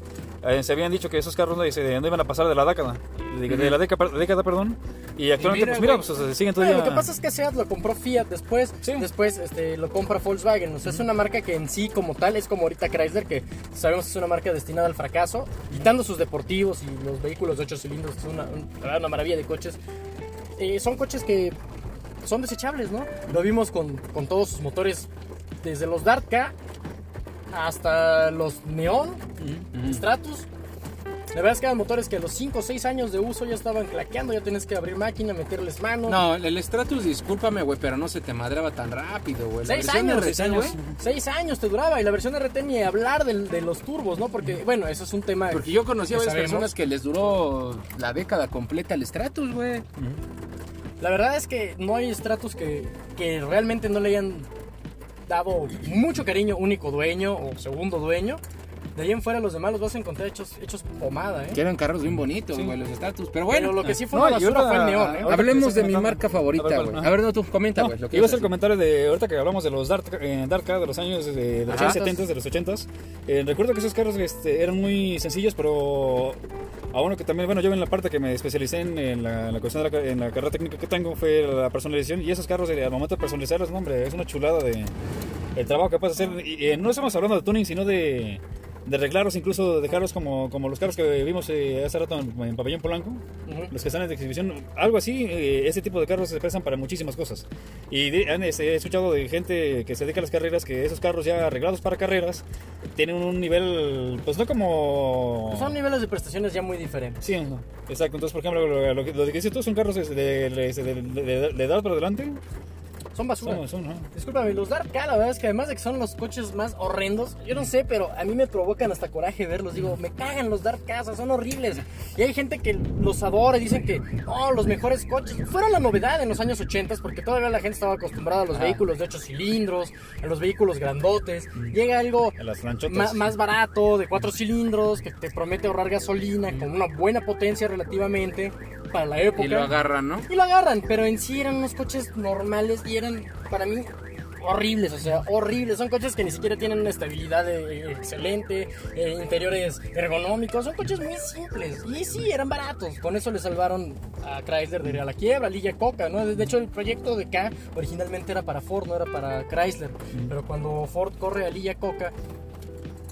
eh, se habían dicho que esos carros no, no iban a pasar de la década. De, de la década, década, perdón. Y actualmente, mira, pues mira, pues, se siguen Bueno, todavía... lo que pasa es que Seat lo compró Fiat después, Sí. después este, lo compra Volkswagen. O sea, es una marca que en sí como tal es como ahorita Chrysler, que sabemos que es una marca destinada al fracaso, quitando sus deportivos y los vehículos de 8 cilindros, es una maravilla de coches. Eh, son coches que son desechables, ¿no? Lo vimos con, con todos sus motores, desde los Dart K hasta los Neon, Stratus. La verdad es que eran motores que a los 5 o 6 años de uso ya estaban claqueando, ya tienes que abrir máquina, meterles mano. No, el Stratus, discúlpame, güey, pero no se te madraba tan rápido, güey. La Seis versión años, RT, seis años, güey, seis años te duraba y la versión RT ni hablar de, los turbos, ¿no? Porque, bueno, eso es un tema. Porque yo conocí a varias sabemos. personas que les duró la década completa el Stratus, güey. La verdad es que no hay estratos que, que realmente no le hayan dado mucho cariño, único dueño o segundo dueño. De ahí en fuera los demás los vas a encontrar hechos, hechos pomada, ¿eh? Que eran carros bien bonitos, Sí. güey, los Stratus. Pero Bueno, bueno, lo que sí fue No, una basura fue el neón, ¿eh? hablemos de mi marca favorita, A ver, güey. A ver, no, tú comenta, No, güey. que iba a ibas hacer el comentario de ahorita que hablamos de los Dart, eh, Dart Car de los años de, de los Ajá. años 70, de los 80s. Eh, recuerdo que esos carros este, eran muy sencillos, pero a uno que también, bueno, yo en la parte que me especialicé en, en la, en la cuestión de la, en la carrera técnica que tengo fue la personalización y esos carros al momento de personalizarlos, no, hombre, es una chulada de el trabajo que puedes hacer. Y, eh, no estamos hablando de tuning, sino de de arreglarlos, incluso de dejarlos como, como los carros que vimos eh, hace rato en, en Pabellón Polanco, los que están en exhibición, algo así, eh, ese tipo de carros se prestan para muchísimas cosas. Y de- han, este, he escuchado de gente que se dedica a las carreras que esos carros ya arreglados para carreras tienen un nivel, pues no como... Pues Son niveles de prestaciones ya muy diferentes. Sí, no, exacto. Entonces, por ejemplo, lo, lo que, lo que dices tú son carros de, de- de- de edad para adelante. Son basura. Son, ¿no? Discúlpame, los Dark K, la verdad es que además de que son los coches más horrendos, yo no sé, pero a mí me provocan hasta coraje verlos. Digo, me cagan los Dark K, o sea, son horribles. Y hay gente que los adora y dicen que, oh, los mejores coches. Fueron la novedad en los años 80 porque todavía la gente estaba acostumbrada a los vehículos de 8 cilindros, a los vehículos grandotes. Llega algo ma- más barato, de 4 cilindros, que te promete ahorrar gasolina, con una buena potencia relativamente para la época. Y lo agarran, ¿no? Y lo agarran, pero en sí eran unos coches normales y eran para mí horribles, o sea, horribles. Son coches que ni siquiera tienen una estabilidad eh, excelente, eh, interiores ergonómicos, son coches muy simples. Y sí, eran baratos. Con eso le salvaron a Chrysler de a la quiebra, Lilla Coca, ¿no? De hecho, el proyecto de K originalmente era para Ford, no era para Chrysler. Pero cuando Ford corre a Lilla Coca,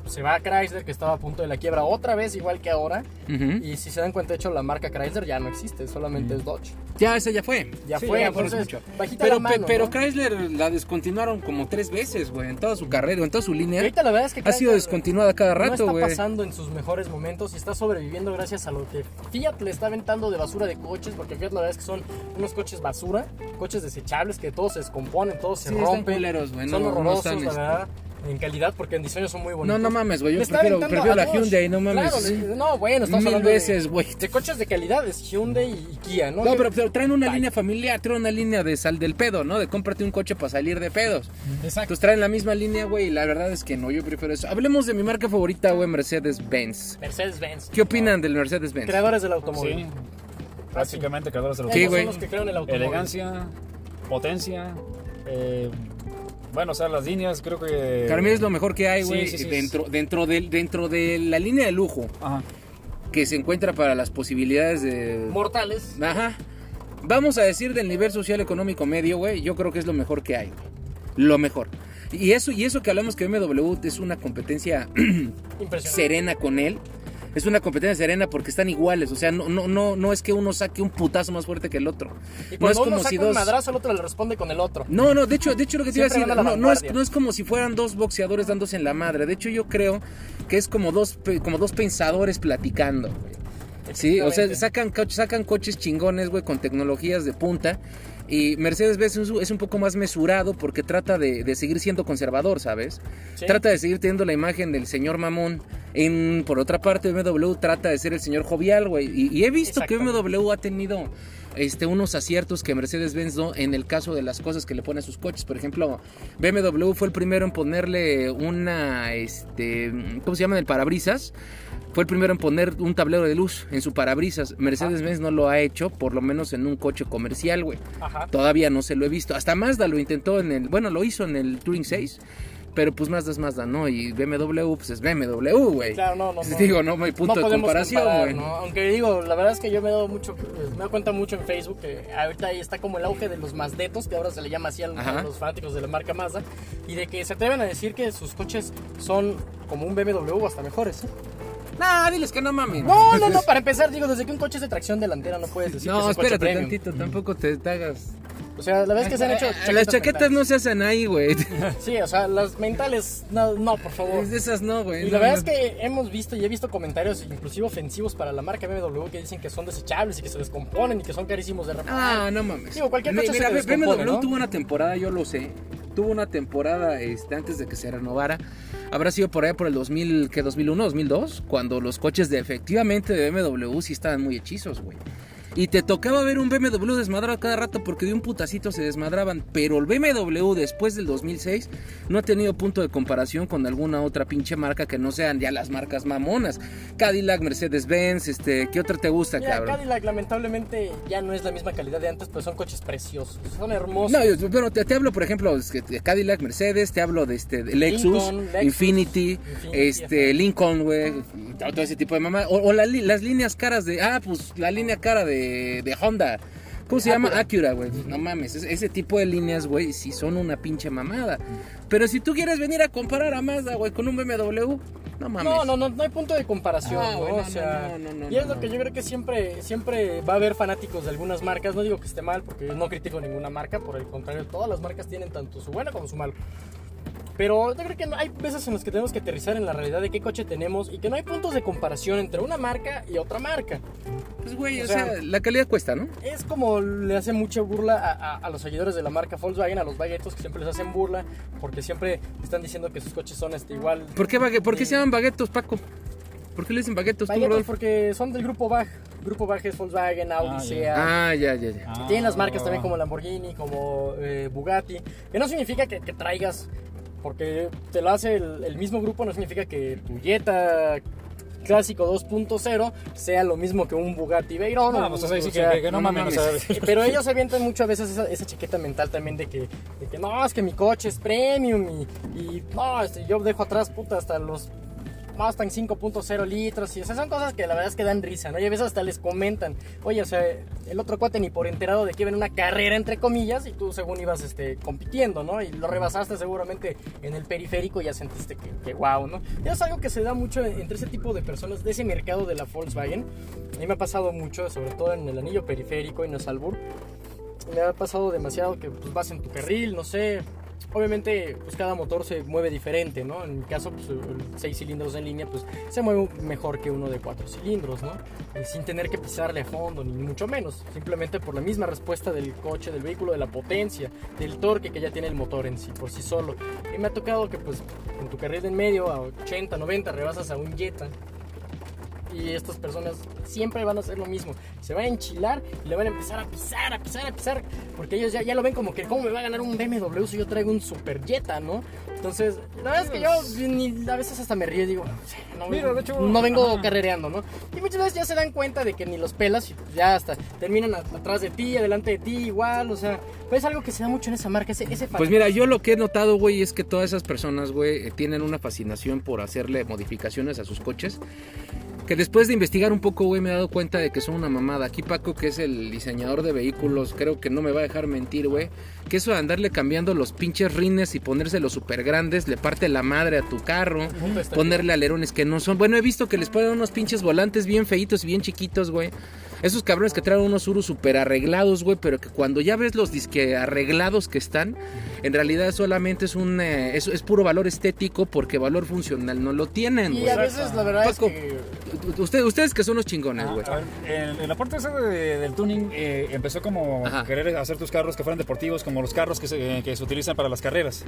se va a Chrysler, que estaba a punto de la quiebra otra vez, igual que ahora. Ujú. Y si se dan cuenta, de hecho, la marca Chrysler ya no existe, solamente es Dodge. Ya, ese ya fue. Ya Sí, fue, ya fue entonces, mucho. bajita Pero, la mano, pe- pero ¿no? Chrysler la descontinuaron como tres veces, güey, en toda su carrera, en toda su Y línea. ahorita la verdad es que Ha sido Chrysler descontinuada cada no rato, está güey. pasando en sus mejores momentos y está sobreviviendo gracias a lo que Fiat le está aventando de basura de coches, porque Fiat la verdad es que son unos coches basura, coches desechables que todos se descomponen, todos se Sí, están rompen, culeros, güey, son no- no horrorosos, están, la este- verdad, en calidad, porque en diseño son muy bonitos. No, no mames, güey. Yo prefiero, prefiero la. Hyundai, no mames. Claro, no, bueno, estamos Mil hablando de- veces, güey. De, coches de calidad, es Hyundai y Kia, ¿no? No, pero, pero traen una Ay. línea familiar, traen una línea de sal del pedo, ¿no? De cómprate un coche para salir de pedos. Exacto. Entonces traen la misma línea, güey, y la verdad es que no, yo prefiero eso. Hablemos de mi marca favorita, güey, Mercedes-Benz. Mercedes-Benz. ¿Qué opinan del Mercedes-Benz? Creadores del automóvil. Sí. Prácticamente creadores de los Sí, güey. son los que crearon el automóvil. Elegancia, potencia, eh, bueno, o sea, las líneas creo que... Mí es lo mejor que hay, Sí, güey, sí, sí, dentro, dentro, del, dentro de la línea de lujo Ajá. que se encuentra para las posibilidades de... Mortales. Ajá. Vamos a decir del nivel social económico medio, güey, yo creo que es lo mejor que hay, güey. Lo mejor. Y eso, y eso que hablamos que BMW es una competencia [CLEARS THROAT] serena con él. Es una competencia serena porque están iguales. O sea, no, no, no, no es que uno saque un putazo más fuerte que el otro. Y No es uno como saca si un dos. madrazo, el otro le responde con el otro. No, no, de hecho, de hecho lo que te iba a decir, no, no es, no es como si fueran dos boxeadores dándose en la madre. De hecho, yo creo que es como dos, como dos pensadores platicando. Sí, o sea, sacan, sacan coches chingones, güey, con tecnologías de punta. Y Mercedes-Benz es un- es un poco más mesurado porque trata de, de seguir siendo conservador, ¿sabes? Sí. Trata de seguir teniendo la imagen del señor mamón En, por otra parte, BMW trata de ser el señor jovial, güey. Y, y he visto que. BMW ha tenido este, unos aciertos que Mercedes-Benz no en el caso de las cosas que le pone a sus coches. Por ejemplo, BMW fue el primero en ponerle una, este, ¿cómo se llama? El parabrisas. Fue el primero en poner un tablero de luz en su parabrisas. Mercedes-Benz no lo ha hecho, por lo menos en un coche comercial, güey. Todavía no se lo he visto. Hasta Mazda lo intentó en el. Bueno, lo hizo en el Touring 6. Pero pues Mazda es Mazda, ¿no? Y BMW, pues es BMW, güey. Claro, no, no, [LAUGHS] no. Digo, no hay punto no de comparación, güey. ¿no? Aunque digo, la verdad es que yo me he dado mucho, pues, me doy cuenta mucho en Facebook que ahorita ahí está como el auge de los Mazdetos, que ahora se le llama así a los fanáticos de la marca Mazda, y de que se atreven a decir que sus coches son como un BMW hasta mejores. ¿eh? Nah, diles que no mames. No, no, no, para empezar, digo, desde que un coche es de tracción delantera no puedes decir que No, es un coche espérate premium. tantito, tampoco te, te hagas. O sea, la es que se han hecho Ah, Las chaquetas no se hacen ahí, güey. [LAUGHS] Sí, o sea, las mentales, no, no, por favor. De esas no, güey. Y la No, verdad es que hemos visto y he visto comentarios inclusive ofensivos para la marca BMW que dicen que son desechables y que se descomponen y que son carísimos de reparar. Ah, no mames. Digo, cualquier coche se Mira, descompone, BMW tuvo una temporada, yo lo sé. Tuvo una temporada este, antes de que se renovara. Habrá sido por allá por el 2000, ¿qué? 2001, 2002, cuando los coches de efectivamente de BMW sí estaban muy hechizos, güey. Y te tocaba ver un BMW desmadrado cada rato porque de un putacito se desmadraban. Pero el BMW después del 2006 no ha tenido punto de comparación con alguna otra pinche marca que no sean ya las marcas mamonas. Cadillac, Mercedes-Benz, este, ¿qué otra te gusta, Mira, cabrón? Cadillac lamentablemente ya no es la misma calidad de antes, pero son coches preciosos, son hermosos. No, yo, bueno, te, te hablo, por ejemplo, de Cadillac, Mercedes, te hablo de este de Lexus, Lincoln, Lexus, Infinity, Infinity, este. Lincoln, güey, todo ese tipo de mamá. O, o la li- las líneas caras de, ah, pues la línea cara de, de Honda. ¿Cómo se llama? Acura. Güey. No mames, ese, tipo de líneas, güey, sí son una pinche mamada. Pero si tú quieres venir a comparar a Mazda, güey, con un BMW, no mames. No, no, no, no hay punto de comparación, Ah, güey, no, o sea, no, no, no, y es no, lo que no. yo creo que siempre, siempre va a haber fanáticos de algunas marcas. No digo que esté mal, porque no critico ninguna marca, por el contrario, todas las marcas tienen tanto su bueno como su malo. Pero yo creo que no- hay veces en las que tenemos que aterrizar en la realidad de qué coche tenemos y que no hay puntos de comparación entre una marca y otra marca. Pues, güey, o, o sea, sea, la calidad cuesta, ¿no? Es como le hace mucha burla a, a- a los seguidores de la marca Volkswagen, a los baguetos que siempre les hacen burla, porque siempre están diciendo que sus coches son este, igual. ¿Por qué, bague- por qué se Eh, llaman baguetos, Paco? ¿Por qué le dicen baguetos Baguetos porque son del grupo BAG. Grupo BAG es Volkswagen, Audi, Ah. Seat. Ah, ya, ya, ya. Ah. Tienen las marcas también como Lamborghini, como eh, Bugatti. Que no significa que, que traigas, porque te lo hace el, el mismo grupo, no significa que tu Jetta clásico 2.0 sea lo mismo que un Bugatti Veyron. No, pues o sí, sea, que, no no mames, [LAUGHS] Pero ellos avientan muchas veces esa, esa chaqueta mental también de que, de que no, es que mi coche es premium y, y no, este, yo dejo atrás puta hasta los Mustang 5.0 litros y o son cosas que la verdad es que dan risa, ¿no? Y a veces hasta les comentan, oye, o sea, el otro cuate ni por enterado de que iba en una carrera entre comillas y tú según ibas este, compitiendo, ¿no? Y lo rebasaste seguramente en el periférico y ya sentiste que, que wow, ¿no? Y es algo que se da mucho entre ese tipo de personas, de ese mercado de la Volkswagen. A mí me ha pasado mucho, sobre todo en el anillo periférico y en el Albur. Me ha pasado demasiado que pues, vas en tu carril, no sé. Obviamente, pues cada motor se mueve diferente, ¿no? En mi caso, pues el 6 cilindros en línea, pues se mueve mejor que uno de 4 cilindros, ¿no? Y sin tener que pisarle a fondo, ni mucho menos. Simplemente por la misma respuesta del coche, del vehículo, de la potencia, del torque que ya tiene el motor en sí, por sí solo. Y me ha tocado que, pues, en tu carril en medio, a 80, 90, rebasas a un Jetta. Y estas personas siempre van a hacer lo mismo. Se van a enchilar y le van a empezar a pisar, a pisar, a pisar. Porque ellos ya, ya lo ven como que, ¿cómo me va a ganar un BMW si yo traigo un Super Jetta, no? Entonces, la verdad es que yo ni, a veces hasta me río y digo, no, Mira, de hecho, no vengo ajá. carrereando, ¿no? Y muchas veces ya se dan cuenta de que ni los pelas y pues ya hasta terminan a- atrás de ti, adelante de ti, igual, o sea, pues es algo que se da mucho en esa marca, ese, ese Pues mira, yo lo que he notado, güey, es que todas esas personas, güey, eh, tienen una fascinación por hacerle modificaciones a sus coches. Que después de investigar un poco, güey, me he dado cuenta de que son una mamada. Aquí Paco, que es el diseñador de vehículos, creo que no me va a dejar mentir, güey. Que eso de andarle cambiando los pinches rines y ponérselos súper grandes, le parte la madre a tu carro. Ponerle alerones que no son. Bueno, he visto que les ponen unos pinches volantes bien feitos y bien chiquitos, güey. Esos cabrones que traen unos Urus súper arreglados, güey, pero que cuando ya ves los disque arreglados que están, en realidad solamente es un eh, es, es puro valor estético porque valor funcional no lo tienen, Y güey. a veces la verdad Paco, es que... Ustedes, ustedes que son los chingones, güey. A ver, en, en la parte esa de- del tuning eh, empezó como Ajá. querer hacer tus carros que fueran deportivos como los carros que se, que se utilizan para las carreras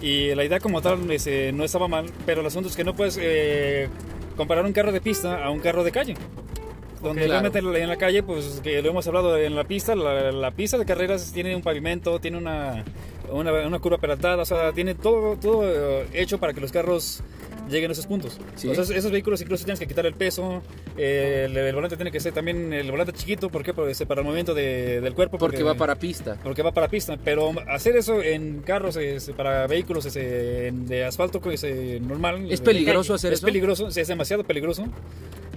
y la idea como tal no estaba mal pero el asunto es que no puedes eh, comparar un carro de pista a un carro de calle. Donde Ok, realmente en la calle, pues que lo hemos hablado en la pista, la, la pista de carreras tiene un pavimento, tiene una, una, una curva peraltada, o sea, tiene todo, todo eh, hecho para que los carros lleguen a esos puntos. Sí. Entonces, esos vehículos incluso tienes que quitar el peso, eh, el, el volante tiene que ser también el volante chiquito, ¿por qué? Porque es para el movimiento de- del cuerpo. Porque va para pista. porque va para pista, pero hacer eso en carros, este, para vehículos este, en- de asfalto eh, normal. ¿Es eh, peligroso hacer es eso? peligroso, sí, es demasiado peligroso.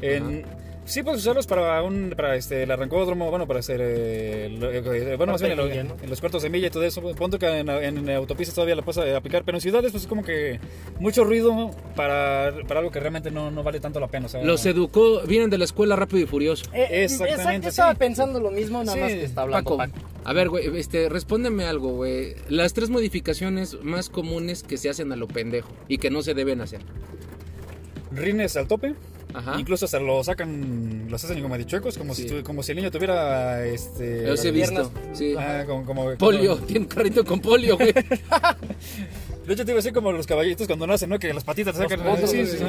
En- sí puedes usarlos para un para este el arrancódromo, bueno, para hacer eh, lo- eh, bueno, más bien en, milla, lo- ¿no? en los cuartos de milla y todo eso. Ponto que en, en autopistas todavía la puedes aplicar, pero en ciudades pues es como que mucho ruido para, para algo que realmente no, no vale tanto la pena. o sea, Los educó, vienen de la escuela Rápido y Furioso. Eh, Exactamente, exacto, estaba pensando lo mismo, nada Sí, más que está hablando Paco, Paco. a ver, güey, este, respóndeme algo, güey. Las tres modificaciones más comunes que se hacen a lo pendejo y que no se deben hacer. rines al tope. Ajá. Incluso hasta lo sacan, los hacen como de chuecos, como, Sí. si, como si el niño tuviera este. Los he piernas. visto. Sí. Ah, como, como- Polio, como- tiene un carrito con polio, güey. [LAUGHS] de hecho, te iba a decir como los caballitos cuando nacen, ¿no? Que las patitas te sacan. potros, sí, sí. sí, sí.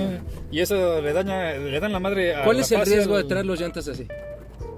Y eso le daña, le dan la madre a ¿Cuál la es el riesgo de traer los llantas así?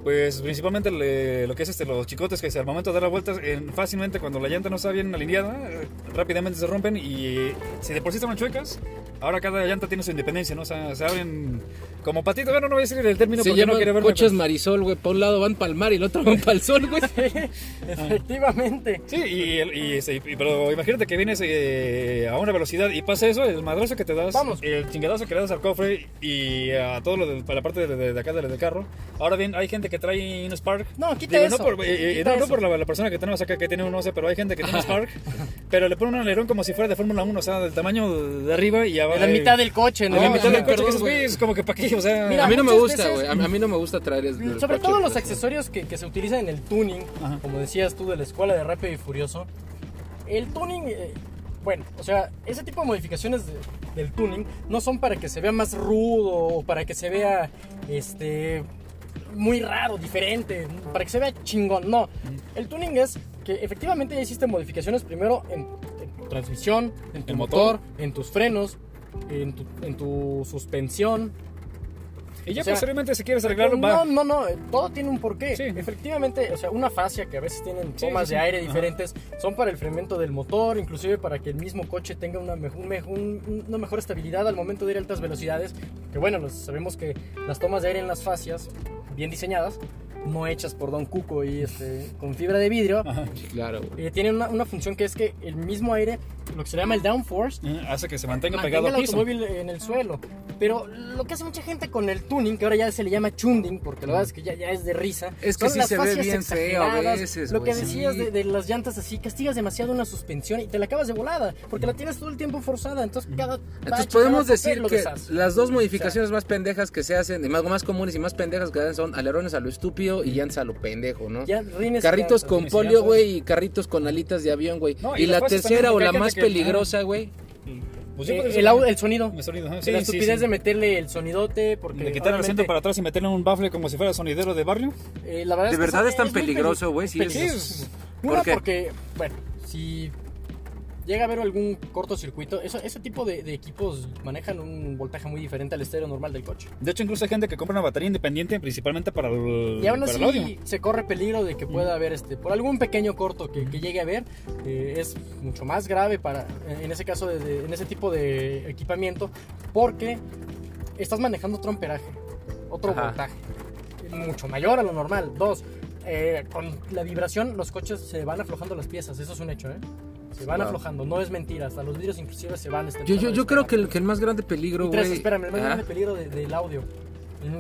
Pues principalmente le- lo que es este, los chicotes que al momento de dar la vuelta, en- fácilmente cuando la llanta no está bien alineada, eh, rápidamente se rompen y si de por sí estaban chuecas, ahora cada llanta tiene su independencia, ¿no? O sea, se abren como patitas, bueno, no voy a decir el término Se porque no quiero verme. coches pero- Marisol, güey. Por un lado van para el mar y el otro van para el sol, güey. [LAUGHS] Efectivamente. Sí, y, y ese- y- pero imagínate que vienes eh, a una velocidad y pasa eso, el madrazo que te das, Vamos. el chingadazo que le das al cofre y a todo lo de, para la parte de, de- de acá del, del carro. Ahora bien, hay gente que trae un Spark. No, quita Digo, eso, No por, eh, eh, quita no, no eso. por la, la persona que tenemos acá que tiene un 11, pero hay gente que tiene un Spark, [LAUGHS] pero le pone un alerón como si fuera de Fórmula 1, o sea, del tamaño de arriba y abajo. En la mitad del coche, ¿no? En la mitad del Ah, coche, perdón, que es como que para qué, o sea. Mira, a mí no me gusta, güey. A, a mí no me gusta traer el, el Sobre coche, todo los accesorios que, que se utilizan en el tuning, Ajá. como decías tú de la escuela de Rápido y Furioso. El tuning, eh, bueno, o sea, ese tipo de modificaciones de- del tuning no son para que se vea más rudo o para que se vea este muy raro, diferente, para que se vea chingón. No, el tuning es que efectivamente ya hiciste modificaciones primero en, en tu transmisión, en tu El motor, motor. en tus frenos, en tu, en tu suspensión, Y ya o sea, posteriormente, si quieres arreglarlo, no, va. no, no, eh, todo tiene un porqué. Sí. Efectivamente, o sea, una fascia que a veces tienen tomas sí, de sí. aire Ajá. diferentes son para el enfriamiento del motor, inclusive para que el mismo coche tenga una, un un- una mejor estabilidad al momento de ir a altas velocidades. Que bueno, los- sabemos que las tomas de aire en las fascias, bien diseñadas, no hechas por Don Cuco y este, con fibra de vidrio, Ajá. Claro, eh, tienen una, una función que es que el mismo aire, lo que se llama el downforce, Hace que se mantenga mantenga pegado al piso. automóvil en el suelo. Pero lo que hace mucha gente con el tuning, que ahora ya se le llama chunding, porque la verdad es que ya, ya es de risa. Es que son sí las se ve bien feo a veces, Lo que güey, decías sí. de, de las llantas así, castigas demasiado una suspensión y te la acabas de volada, porque la tienes todo el tiempo forzada. Entonces, cada. Entonces podemos decir que las dos modificaciones más pendejas que se hacen, y más, más comunes y más pendejas que se hacen son alerones a lo estúpido y llantas a lo pendejo, ¿no? Ya, Carritos con polio, llantas. güey, y carritos con alitas de avión, güey. No, y, y la tercera o la más que- peligrosa, güey. Pues sí, Eh, el, sonido. El sonido, ajá. la Sí, estupidez sí. de meterle el sonidote, porque. De quitar el asiento para atrás y meterle un bafle como si fuera sonidero de barrio. eh, la verdad ¿De es que verdad eso es tan peligroso, peli- güey? Sí, es- peligroso. ¿Por Una, qué? porque, bueno, si llega a haber algún cortocircuito, eso, ese tipo de, de equipos manejan un voltaje muy diferente al estéreo normal del coche. De hecho, incluso hay gente que compra una batería independiente principalmente para el, Y aún audio. así se corre peligro de que pueda haber, este, por algún pequeño corto que, que llegue a haber, eh, es mucho más grave para, en ese caso, de, de- en ese tipo de equipamiento, porque estás manejando otro amperaje, otro Ajá. voltaje, mucho mayor a lo normal. Dos, eh, con la vibración los coches se van aflojando las piezas, eso es un hecho, ¿eh? Se van Claro. aflojando, no es mentira, hasta los vidrios inclusive se van. este, Yo, yo, yo creo que el, que el más grande peligro, Y tres, güey. espérame, el más grande peligro de- del audio.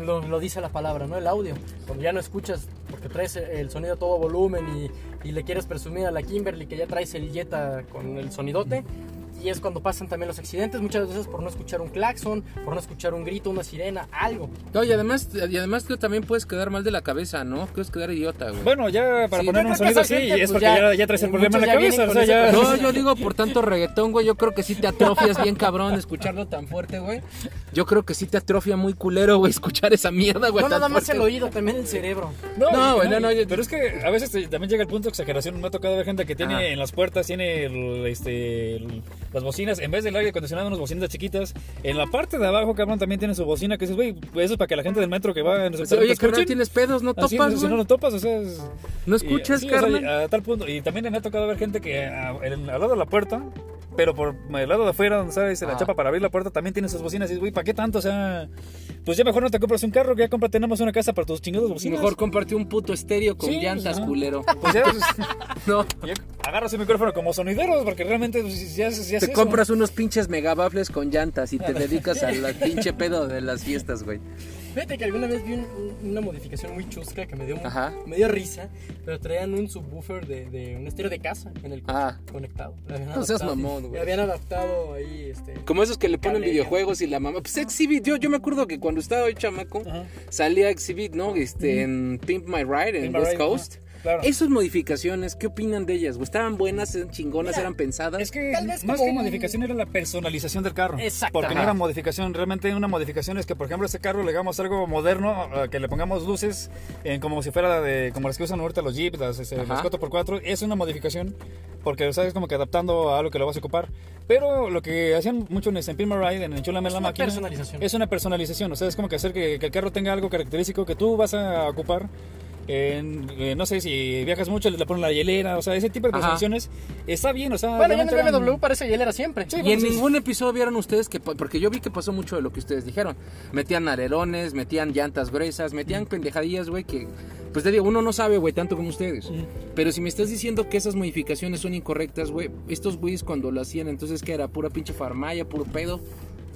Lo, lo dice la palabra, ¿no? El audio. Cuando ya no escuchas, porque traes el sonido a todo volumen y, y le quieres presumir a la Kimberly que ya traes el Jetta con el sonidote. Y es cuando pasan también los accidentes, muchas veces por no escuchar un claxon, por no escuchar un grito, una sirena, algo. No, y además, y además que también puedes quedar mal de la cabeza, ¿no? Puedes quedar idiota, güey. Bueno, ya para Sí, poner un sonido así, gente, es pues, porque ya- ya, ya traes el muchos problema en la cabeza. O sea, ya. No, yo digo por tanto reggaetón, güey. Yo creo que sí te atrofias bien cabrón escucharlo tan fuerte, güey. Yo creo que sí te atrofia muy culero, güey, escuchar esa mierda, güey. No nada más el oído, también el cerebro. No, güey, no, no, yo- Pero es que a veces te- también llega el punto de exageración. Me ha tocado ver gente que tiene en las puertas, tiene el- este, el- las bocinas, en vez del aire acondicionado, unas bocinas chiquitas. En la parte de abajo, cabrón, también tiene su bocina. Que dices, güey, eso es para que la gente del metro que va en el Oye, te carnal, tienes pedos, no Así, topas, si no lo topas, o sea. es- No y- escuchas, sí, o sea, carnal. a tal punto. Y también me ha tocado ver gente que a- en- al lado de la puerta, pero por el lado de afuera, donde sabes, la Ah. chapa para abrir la puerta, también tiene sus bocinas. Y güey, ¿para qué tanto? O sea, pues ya mejor no te compras un carro, que ya cómprate nada más una casa para tus chingados bocinas. Mejor comparte un puto estéreo con Sí, llantas, culero. Pues ya, pues, [LAUGHS] No, ya agarras el micrófono como sonideros, porque realmente pues, ya, ya es te eso. compras unos pinches megabafles con llantas y te [LAUGHS] dedicas al pinche pedo de las fiestas, güey. Fíjate que alguna vez vi un- un- una modificación muy chusca que me dio, mu- Ajá. me dio risa, pero traían un subwoofer de, de un estéreo de casa en el coche, Ah. conectado. No seas mamón, güey. Habían adaptado ahí, este... Como esos que le ponen videojuegos y la mamá. Pues Exhibit, yo, yo me acuerdo que cuando estaba hoy chamaco, Ajá. salía Exhibit, ¿no? Este, en Pimp My Ride, en Pimp West Ride, Coast. Claro. Esas modificaciones, ¿qué opinan de ellas? ¿Estaban buenas, eran chingonas, Mira, eran pensadas? Es que Tal vez más como que un- modificación era la personalización del carro. Exacto. Porque no era modificación, realmente una modificación es que, por ejemplo, a este carro le hagamos algo moderno, eh, que le pongamos luces en como si fuera de como las que usan ahorita los Jeep, las, este, las 4x4. Es una modificación porque sabes como que adaptando a lo que lo vas a ocupar. Pero lo que hacían mucho en My Ride, en Es la una máquina, personalización. es una personalización. O sea, es como que hacer que, que el carro tenga algo característico que tú vas a ocupar. Eh, no sé si viajas mucho, le ponen la hielera, o sea, ese tipo de Ajá. personalizaciones está bien, o sea, Bueno, ya en el eran- BMW parece hielera siempre. Sí, Y en sí, ningún episodio vieron ustedes que, porque yo vi que pasó mucho de lo que ustedes dijeron. Metían alerones, metían llantas gruesas, metían pendejadillas, güey, que, pues te digo, uno no sabe, güey, tanto como ustedes. Pero si me estás diciendo que esas modificaciones son incorrectas, güey, estos güeyes cuando lo hacían, entonces que era pura pinche farmaya, puro pedo.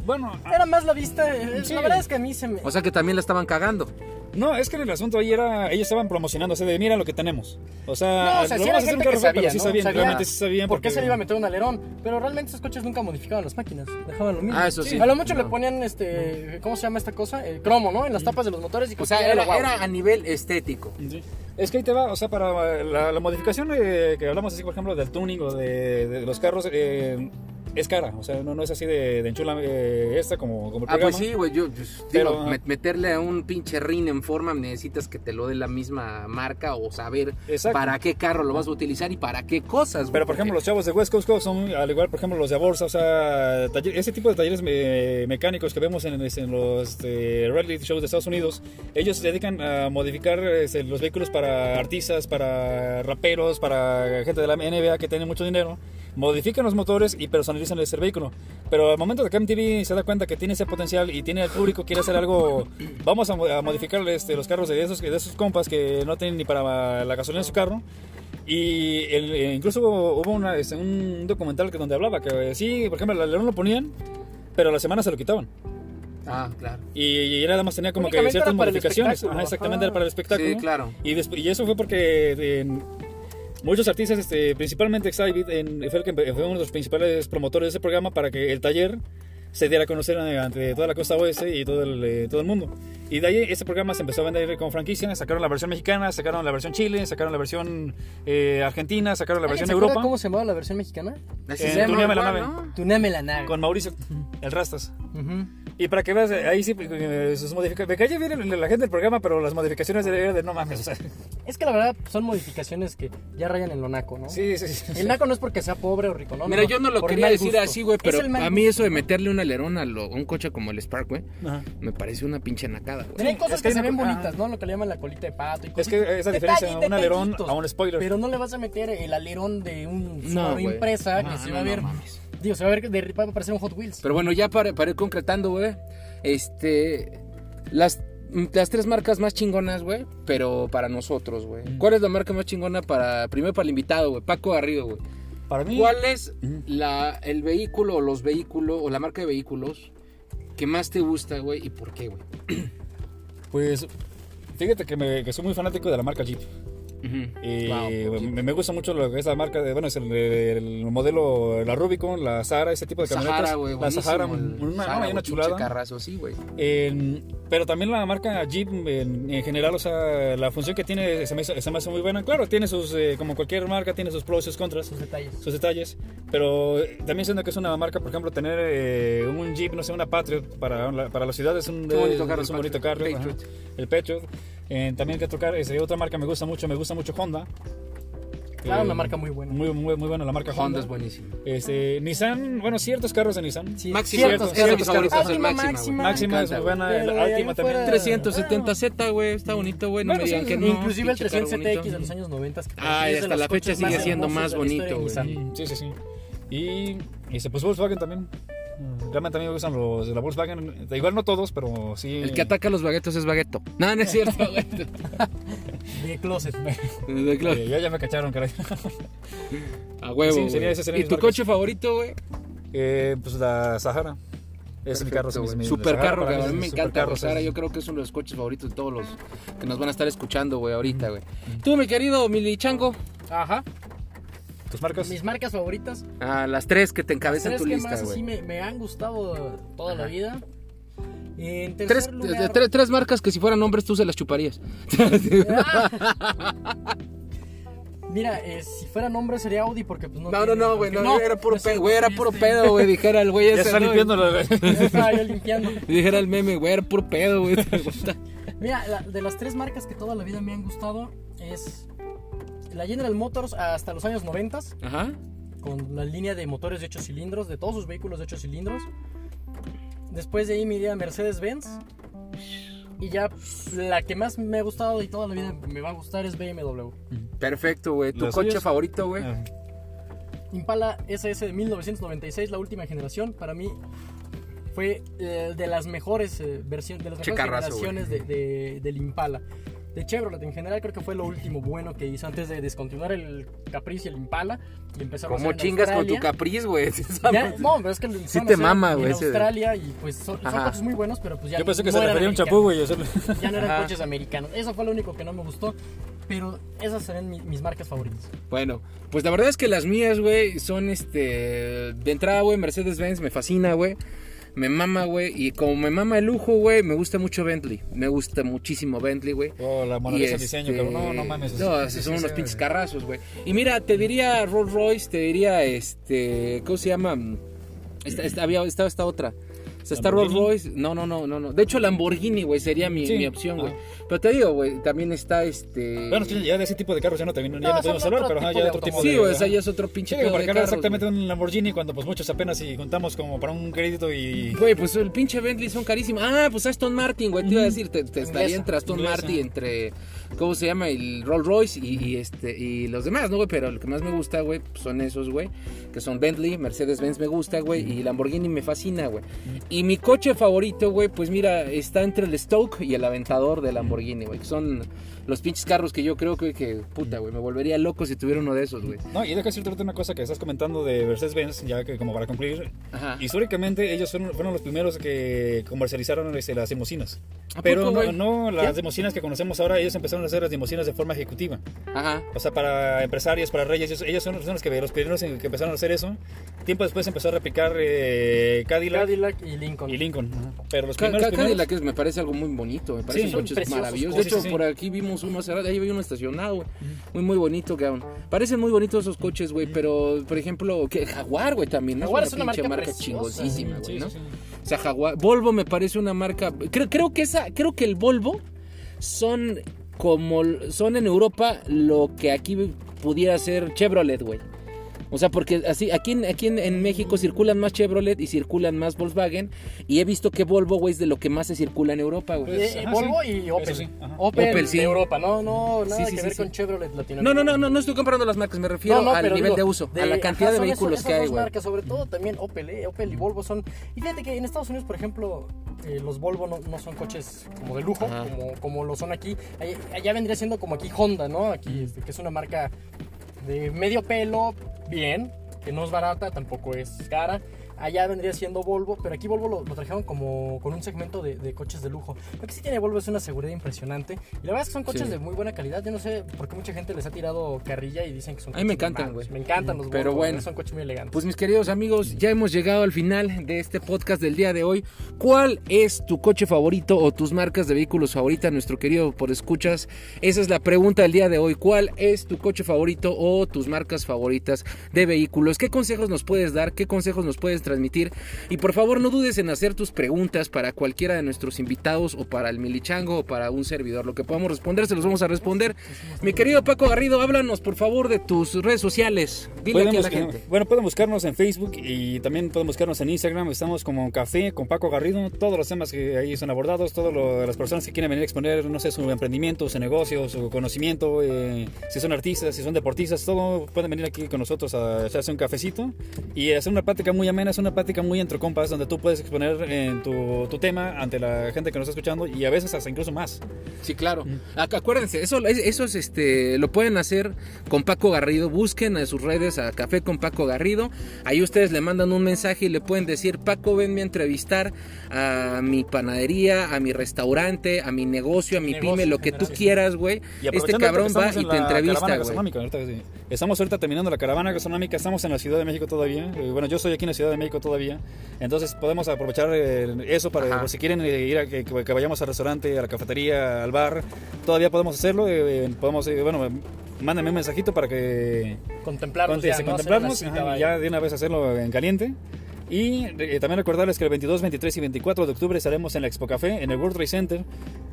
Bueno, Era más la vista. eh, Sí. La verdad es que a mí se me. O sea que también la estaban cagando. No, es que el asunto ahí era, ellos estaban promocionando, o sea, de mira lo que tenemos. O sea, No, o sea, lo sí vamos era a hacer un carro sabía, pero sí ¿no? sabían, Sabía realmente sí sabían. ¿Por qué porque- se le iba a meter un alerón? Pero realmente esos coches nunca modificaban las máquinas. Dejaban lo mismo. Ah, eso sí. A lo mucho No. le ponían este. ¿Cómo se llama esta cosa? El cromo, ¿no? En las tapas de los motores. Y O sea, era, era, guau. era a nivel estético. Sí. Es que ahí te va, o sea, para la, la modificación eh, que hablamos así, por ejemplo, del tuning o de, de los carros, eh, es cara, o sea, no, no es así de, de enchula eh, esta como, como el Ah, pues sí, güey, yo Pero, digo, ajá. met- meterle a un pinche rin en forma necesitas que te lo dé la misma marca o saber Exacto. para qué carro lo vas a utilizar y para qué cosas. güey, Pero por ejemplo, los chavos de West Coast Coast son al igual, por ejemplo, los de Aborsa, o sea, taller- ese tipo de talleres me- mecánicos que vemos en, en los este, rally shows de Estados Unidos, ellos se dedican a modificar este, los vehículos para artistas, para raperos, para gente de la NBA que tiene mucho dinero, modifican los motores y personalizan ese vehículo. Pero al momento de que MTV se da cuenta que tiene ese potencial y tiene el público quiere hacer algo, vamos a, mo- a modificar este, los carros de esos, de esos compas que no tienen ni para la gasolina en su carro. Y el- eh, incluso hubo una, este, un documental que donde hablaba que eh, sí, por ejemplo, el alerón lo ponían, pero a la semana se lo quitaban. Ah, claro. Y, y nada más tenía como que ciertas modificaciones. Ajá, exactamente, ajá. era para el espectáculo. Sí, claro. Y, y eso fue porque eh, muchos artistas, este, principalmente Exhibit, en, fue, el que, fue uno de los principales promotores de ese programa para que el taller se diera a conocer ante toda la costa oeste y todo el, eh, todo el mundo. Y de ahí ese programa se empezó a vender con franquicia, sacaron la versión mexicana, sacaron la versión Chile, sacaron la versión eh, argentina, sacaron la ¿Alguien versión se Europa, ¿Cómo se llamaba la versión mexicana? Eh, Tuneame la nave. la nave. con Mauricio, el Rastas. Y para que veas, ahí sí, eh, sus modificaciones. Me cae bien la gente del programa, pero las modificaciones de, de no mames. O sea, Es que la verdad son modificaciones que ya rayan en lo naco, ¿no? sí, sí, sí. El naco no es porque sea pobre o rico, ¿no? Mira, no, yo no lo quería decir gusto. así, güey, Es pero a mí eso de meterle un alerón a, lo- a un coche como el Spark, güey, me parece una pinche nacada, güey. Pero hay cosas es que que, se ven bonitas, ¿no? Lo que le llaman la colita de pato y cosas. Es que esa diferencia, Detalles, un alerón a un spoiler. Pero no le vas a meter el alerón de un No, impresa No, que se no, va a no ver. mames. Digo, se va a ver de va a parecer un Hot Wheels. Pero bueno, ya para, para ir concretando, güey, este, las, las tres marcas más chingonas, güey, pero para nosotros, güey. ¿Cuál es la marca más chingona para, primero para el invitado, güey, Paco Garrido, güey? Para mí, ¿Cuál es Ujú. la, el vehículo o los vehículos o la marca de vehículos que más te gusta, güey, y por qué, güey? pues, fíjate que, me, que soy muy fanático de la marca Jeep. Y Wow. me, me gusta mucho lo que es la marca, de, bueno, es el, el modelo, la Rubicon, la Sahara, ese tipo de camionetas. Sahara, güey, la Sahara, el una, Sahara, no, una chulada. carrazo, sí, güey. En- pero también la marca Jeep en, en general, o sea, la función que tiene se me, hizo- se me hace muy buena. Claro, tiene sus, eh, como cualquier marca, tiene sus pros y sus contras, Sus detalles. sus detalles. Pero eh, también siendo que es una marca, por ejemplo, tener eh, un Jeep, no sé, una Patriot para la, para la ciudad es un, Qué bonito carro, es un el bonito Patriot, carro. Patriot. ajá. El Patriot. Eh, también que tocar, es, otra marca me gusta mucho, me gusta mucho Honda. Claro, Eh, una marca muy buena. Muy, muy, muy buena la marca Honda. Honda es buenísimo. Este, Nissan, bueno, ciertos carros de Nissan. Sí, Máxima, ciertos, ciertos carros. el Altima máxima, máxima. Máxima es muy buena, Pero la Altima también. fuera- 370Z, güey, está bonito, güey. No Bueno, me digan sí, que sí, no. Inclusive el pinche carro 300ZX bonito. de los años 90. que Ah, hasta la fecha sigue siendo más bonito, güey. Sí, sí, sí. Y, y este, pues Volkswagen también. Realmente a mí me gustan los de la Volkswagen. Igual no todos, pero sí. El que ataca a los baguetos es bagueto. No, no es cierto. [LAUGHS] De closet. De. Eh, ya, ya me cacharon, caray. A huevo. Sí, sería- ese sería ¿Y tu marcas. coche favorito, güey? Eh, pues la Sahara. Es mi carro. Perfecto, es Super Sahara carro, cabrón. A mí me encanta. supercarro, güey. Sahara, yo creo que es uno de los coches favoritos de todos los que nos van a estar escuchando, güey, ahorita, güey. Tú, mi querido Mili Chango. Ajá. ¿Tus marcas? Mis marcas favoritas. Ah, las tres que te Las encabezan tres tu que lista, más así güey. me, me han gustado toda la vida. En Tres, lugar... tres, tres marcas que si fueran hombres tú se las chuparías. Mira, eh, si fuera nombre sería Audi porque pues no No, no, tiene- no, güey, porque- no, era puro no pedo, güey, era puro este- pedo, güey, dijera el güey Ya está ¿no? limpiando la... [LAUGHS] Estaba yo limpiando. Dijera el meme, güey, era puro pedo, güey. Mira, la- de las tres marcas que toda la vida me han gustado es la General Motors hasta los años 90 Ajá. con la línea de motores de 8 cilindros, de todos sus vehículos de 8 cilindros. Después de ahí me iría a Mercedes-Benz. Y ya la que más me ha gustado y toda la vida me va a gustar es BMW. Perfecto, güey. ¿Tu ¿Los coche suyos? favorito, güey? Ah, Impala SS de 1996, la última generación, para mí fue eh, de las mejores eh, versiones, de las mejores generaciones de, de- del Impala. De Chevrolet en general creo que fue lo último bueno que hizo antes de descontinuar el Caprice y el Impala y empezar a ¿Cómo hacer en chingas con tu. Capriz, güey? [LAUGHS] No, pero es que empezaron te a hacer mama, en güey, de- Australia y pues son, coches muy buenos, pero pues ya Yo pensé que no se eran refería a un chapú, güey. o sea, Ya no eran Ajá. coches americanos. Eso fue lo único que no me gustó, pero esas serían mi- mis marcas favoritas. Bueno, pues la verdad es que las mías, güey, son este. De entrada, güey, Mercedes-Benz me fascina, güey. Me mama, güey. Y como me mama el lujo, güey, me gusta mucho Bentley. Me gusta muchísimo Bentley, güey. Oh, la Mona Lisa en diseño, este, cabrón. No, no mames. No, son unos pinches carrazos, güey. Y mira, te diría Rolls Royce, te diría este. ¿Cómo se llama? Esta, esta- había, estaba esta otra. O sea, está Rolls. Royce. No, no, no, no, no. De hecho, Lamborghini, güey, sería mi, Sí. mi opción, güey. Ah. Pero te digo, güey, también está este. Bueno, ya de ese tipo de carros ya no, también, ya No, podemos hablar, pero ajá, ya de otro tipo Sí, de... güey, o sea, ya es otro pinche Sí, pedo de carros, exactamente güey. un Lamborghini cuando pues muchos apenas si juntamos como para un crédito y... Güey, pues el pinche Bentley son carísimos. Ah, pues Aston Martin, güey. Te iba a decir, te, te estaría entre Aston. Martin, entre. ¿Cómo se llama? El Rolls Royce y, este y los demás, ¿no, güey? Pero lo que más me gusta, güey, pues son esos, güey. Que son Bentley, Mercedes-Benz me gusta, güey. Y Lamborghini me fascina, güey. Y mi coche favorito, güey, pues mira, está entre el Stoke y el Aventador de Lamborghini, güey. Que son los pinches carros que yo creo que, que puta, güey. Me volvería loco si tuviera uno de esos, güey. No, y deja decirte una cosa que estás comentando de Mercedes-Benz, ya que como para cumplir, Ajá. históricamente ellos fueron, fueron los primeros que comercializaron este, las limusinas. ¿A Pero poco, no, no las ¿Qué? limusinas que conocemos ahora, ellos empezaron a hacer las limusinas de forma ejecutiva. Ajá. O sea, para empresarios, para reyes, ellos, ellos son, son los, que, los primeros en que empezaron a hacer eso. Tiempo después empezó a replicar eh, Cadillac, Cadillac y Lincoln. y Lincoln. Pero los primeros, ca- primeros- Cadillac es- me parece algo muy bonito, me parecen Sí, coches maravillosos. De hecho, sí, sí. por aquí vimos uno hace rato, ahí había uno estacionado, güey. Muy, muy bonito, cabrón. Parecen muy bonitos esos coches, güey, pero, por ejemplo, que Jaguar, güey, también. ¿no? Jaguar es una pinche marca chingosísima, güey, Sí, ¿no? sí, sí. O sea, Jaguar. Volvo me parece una marca. Creo, creo que esa. Creo que el Volvo son como. Son en Europa lo que aquí pudiera ser Chevrolet, güey. O sea, porque así, aquí, en, aquí en, en México circulan más Chevrolet y circulan más Volkswagen. Y he visto que Volvo, güey, es de lo que más se circula en Europa, güey. Pues, Eh, ajá, Volvo sí. y Opel. Sí. Opel, Opel, sí. de Europa, no, no, nada Sí, sí, que sí, ver sí. con Chevrolet Latinoamérica. No, no, no, no, no estoy comparando las marcas, me refiero No, no, al nivel digo, de uso, a la cantidad ajá, de vehículos esas- que esas hay, güey. marcas, sobre todo también Opel, eh, Opel y Volvo son... Y fíjate que en Estados Unidos, por ejemplo, eh, los Volvo no, no son coches como de lujo, como, como lo son aquí. Allá, allá vendría siendo como aquí Honda, ¿no? Aquí, este, que es una marca de medio pelo, bien, que no es barata, tampoco es cara. Allá vendría siendo Volvo, pero aquí Volvo lo, lo trajeron como con un segmento de, de coches de lujo. Lo que sí tiene Volvo es una seguridad impresionante. Y la verdad es que son coches Sí. de muy buena calidad. Yo no sé por qué mucha gente les ha tirado carrilla y dicen que son A mí me coches encantan, güey. Me encantan los Pero Volvo, bueno. son coches muy elegantes. Pues mis queridos amigos, ya hemos llegado al final de este podcast del día de hoy. ¿Cuál es tu coche favorito o tus marcas de vehículos favoritas, nuestro querido por escuchas? Esa es la pregunta del día de hoy. ¿Cuál es tu coche favorito o tus marcas favoritas de vehículos? ¿Qué consejos nos puedes dar? ¿Qué consejos nos puedes transmitir? Y por favor no dudes en hacer tus preguntas para cualquiera de nuestros invitados o para el Milichango o para un servidor. Lo que podamos responder se los vamos a responder. Mi querido Paco Garrido, háblanos por favor de tus redes sociales. Dile aquí a la gente. Bueno, pueden buscarnos en Facebook y también pueden buscarnos en Instagram. Estamos como Café con Paco Garrido. Todos los temas que ahí son abordados, todas las personas que quieren venir a exponer, no sé, su emprendimiento, su negocio, su conocimiento, eh, si son artistas, si son deportistas, todo pueden venir aquí con nosotros a echarse un cafecito y hacer una plática muy amena, es una plática muy entre compas donde tú puedes exponer en tu, tu tema ante la gente que nos está escuchando y a veces hasta incluso más. Sí, claro. Ac- Acuérdense, eso, eso es este, lo pueden hacer con Paco Garrido. Busquen en sus redes a Café con Paco Garrido. Ahí ustedes le mandan un mensaje y le pueden decir, Paco, venme a entrevistar a mi panadería, a mi restaurante, a mi negocio, a mi Negocio pyme, lo que tú quieras, güey. Este cabrón va y en te la entrevista, güey. Estamos ahorita terminando la caravana gastronómica, estamos en la Ciudad de México todavía. Eh, bueno, yo soy aquí en la Ciudad de México todavía. Entonces podemos aprovechar eh, eso para, Ajá. por si quieren eh, ir a que, que vayamos al restaurante, a la cafetería, al bar. Todavía podemos hacerlo. eh, podemos, bueno, mándenme un mensajito para que contemplarnos ajá, cita, ya de una vez hacerlo en caliente. Y eh, también recordarles que el 22, 23 y 24 de octubre estaremos en la Expo Café, en el World Trade Center.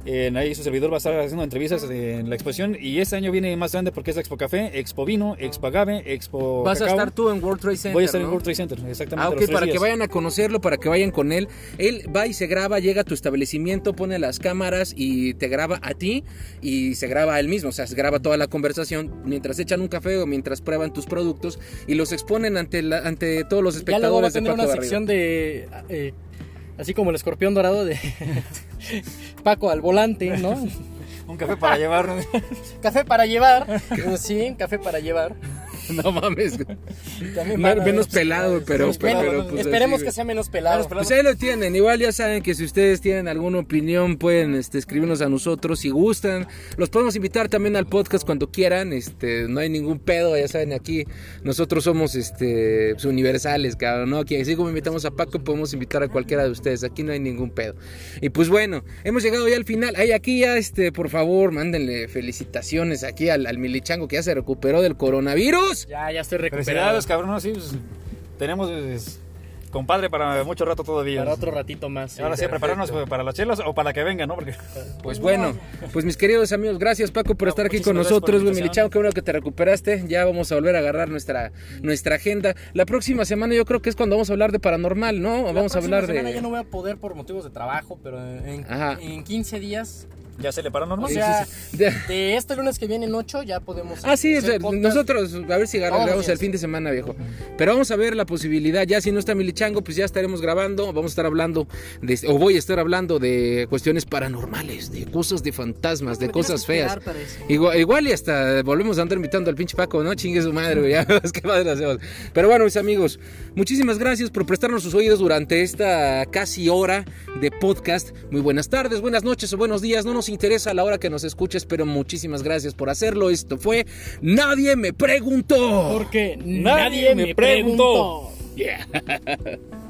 En ahí su servidor va a estar haciendo entrevistas en la exposición. Y este año viene más grande porque es la Expo Café, Expo Vino, Expo Agave, Expo Vas a Cacao. estar tú en World Trade Center. Voy a estar ¿no? en World Trade Center, exactamente. Ah, ok, para que días. vayan a conocerlo, para que vayan con él. Él va y se graba, llega a tu establecimiento, pone las cámaras y te graba a ti y se graba a él mismo. O sea, se graba toda la conversación mientras echan un café o mientras prueban tus productos y los exponen ante, la- ante todos los Ya luego va a espectadores de tener Paco una sección de. eh, así como el escorpión dorado de. [LAUGHS] Paco al volante, ¿no? Un café para llevar. [LAUGHS] café para llevar. Sí, café para llevar. [LAUGHS] No mames. Van a- menos pelado, pero, Menos pero, pelado. pues, Esperemos así, que sea menos pelado. Pues ahí lo tienen, igual ya saben que si ustedes tienen alguna opinión pueden este, escribirnos a nosotros si gustan. Los podemos invitar también al podcast cuando quieran, este, no hay ningún pedo, ya saben, aquí nosotros somos este, pues, universales, cabrón, ¿no? Aquí así como invitamos a Paco podemos invitar a cualquiera de ustedes, aquí no hay ningún pedo. Y pues bueno, hemos llegado ya al final. Ay, aquí ya, este, por favor, mándenle felicitaciones aquí al, al Milichango que ya se recuperó del coronavirus. Ya, ya estoy recuperado. Cabrón. no, sí, pues, tenemos pues, compadre para mucho rato todavía. Para otro ratito más. Ahora sí, prepararnos pues, para las chelas o para que venga, ¿no? Porque Pues bueno, [LAUGHS] pues mis queridos amigos, gracias Paco por No, estar aquí muchísimas con gracias por nosotros, güey, invitación. Milichao, qué bueno que te recuperaste, ya vamos a volver a agarrar nuestra, nuestra agenda. La próxima semana yo creo que es cuando vamos a hablar de paranormal, ¿no? O La vamos a próxima hablar semana de... ya no voy a poder por motivos de trabajo, pero en, Ajá. en 15 días. Ya se le paró normal. O sea. De- este lunes que viene en 8 ya podemos. Ah, sí, hacer nosotros, a ver si los el fin de semana, viejo. Pero vamos a ver la posibilidad, ya si no está Milichango, pues ya estaremos grabando, vamos a estar hablando, de, o voy a estar hablando de cuestiones paranormales, de cosas de fantasmas, de Me cosas feas. Igual, igual y hasta volvemos a andar invitando al pinche Paco, ¿no? Chingue su madre. [LAUGHS] Ya qué madre hacemos. Pero bueno, mis amigos, muchísimas gracias por prestarnos sus oídos durante esta casi hora de podcast. Muy buenas tardes, buenas noches o buenos días. No nos interesa la hora que nos escuches, pero muchísimas gracias por hacerlo. Esto fue Nadie me preguntó. Porque Nadie nadie, me me preguntó. preguntó. Yeah. [LAUGHS]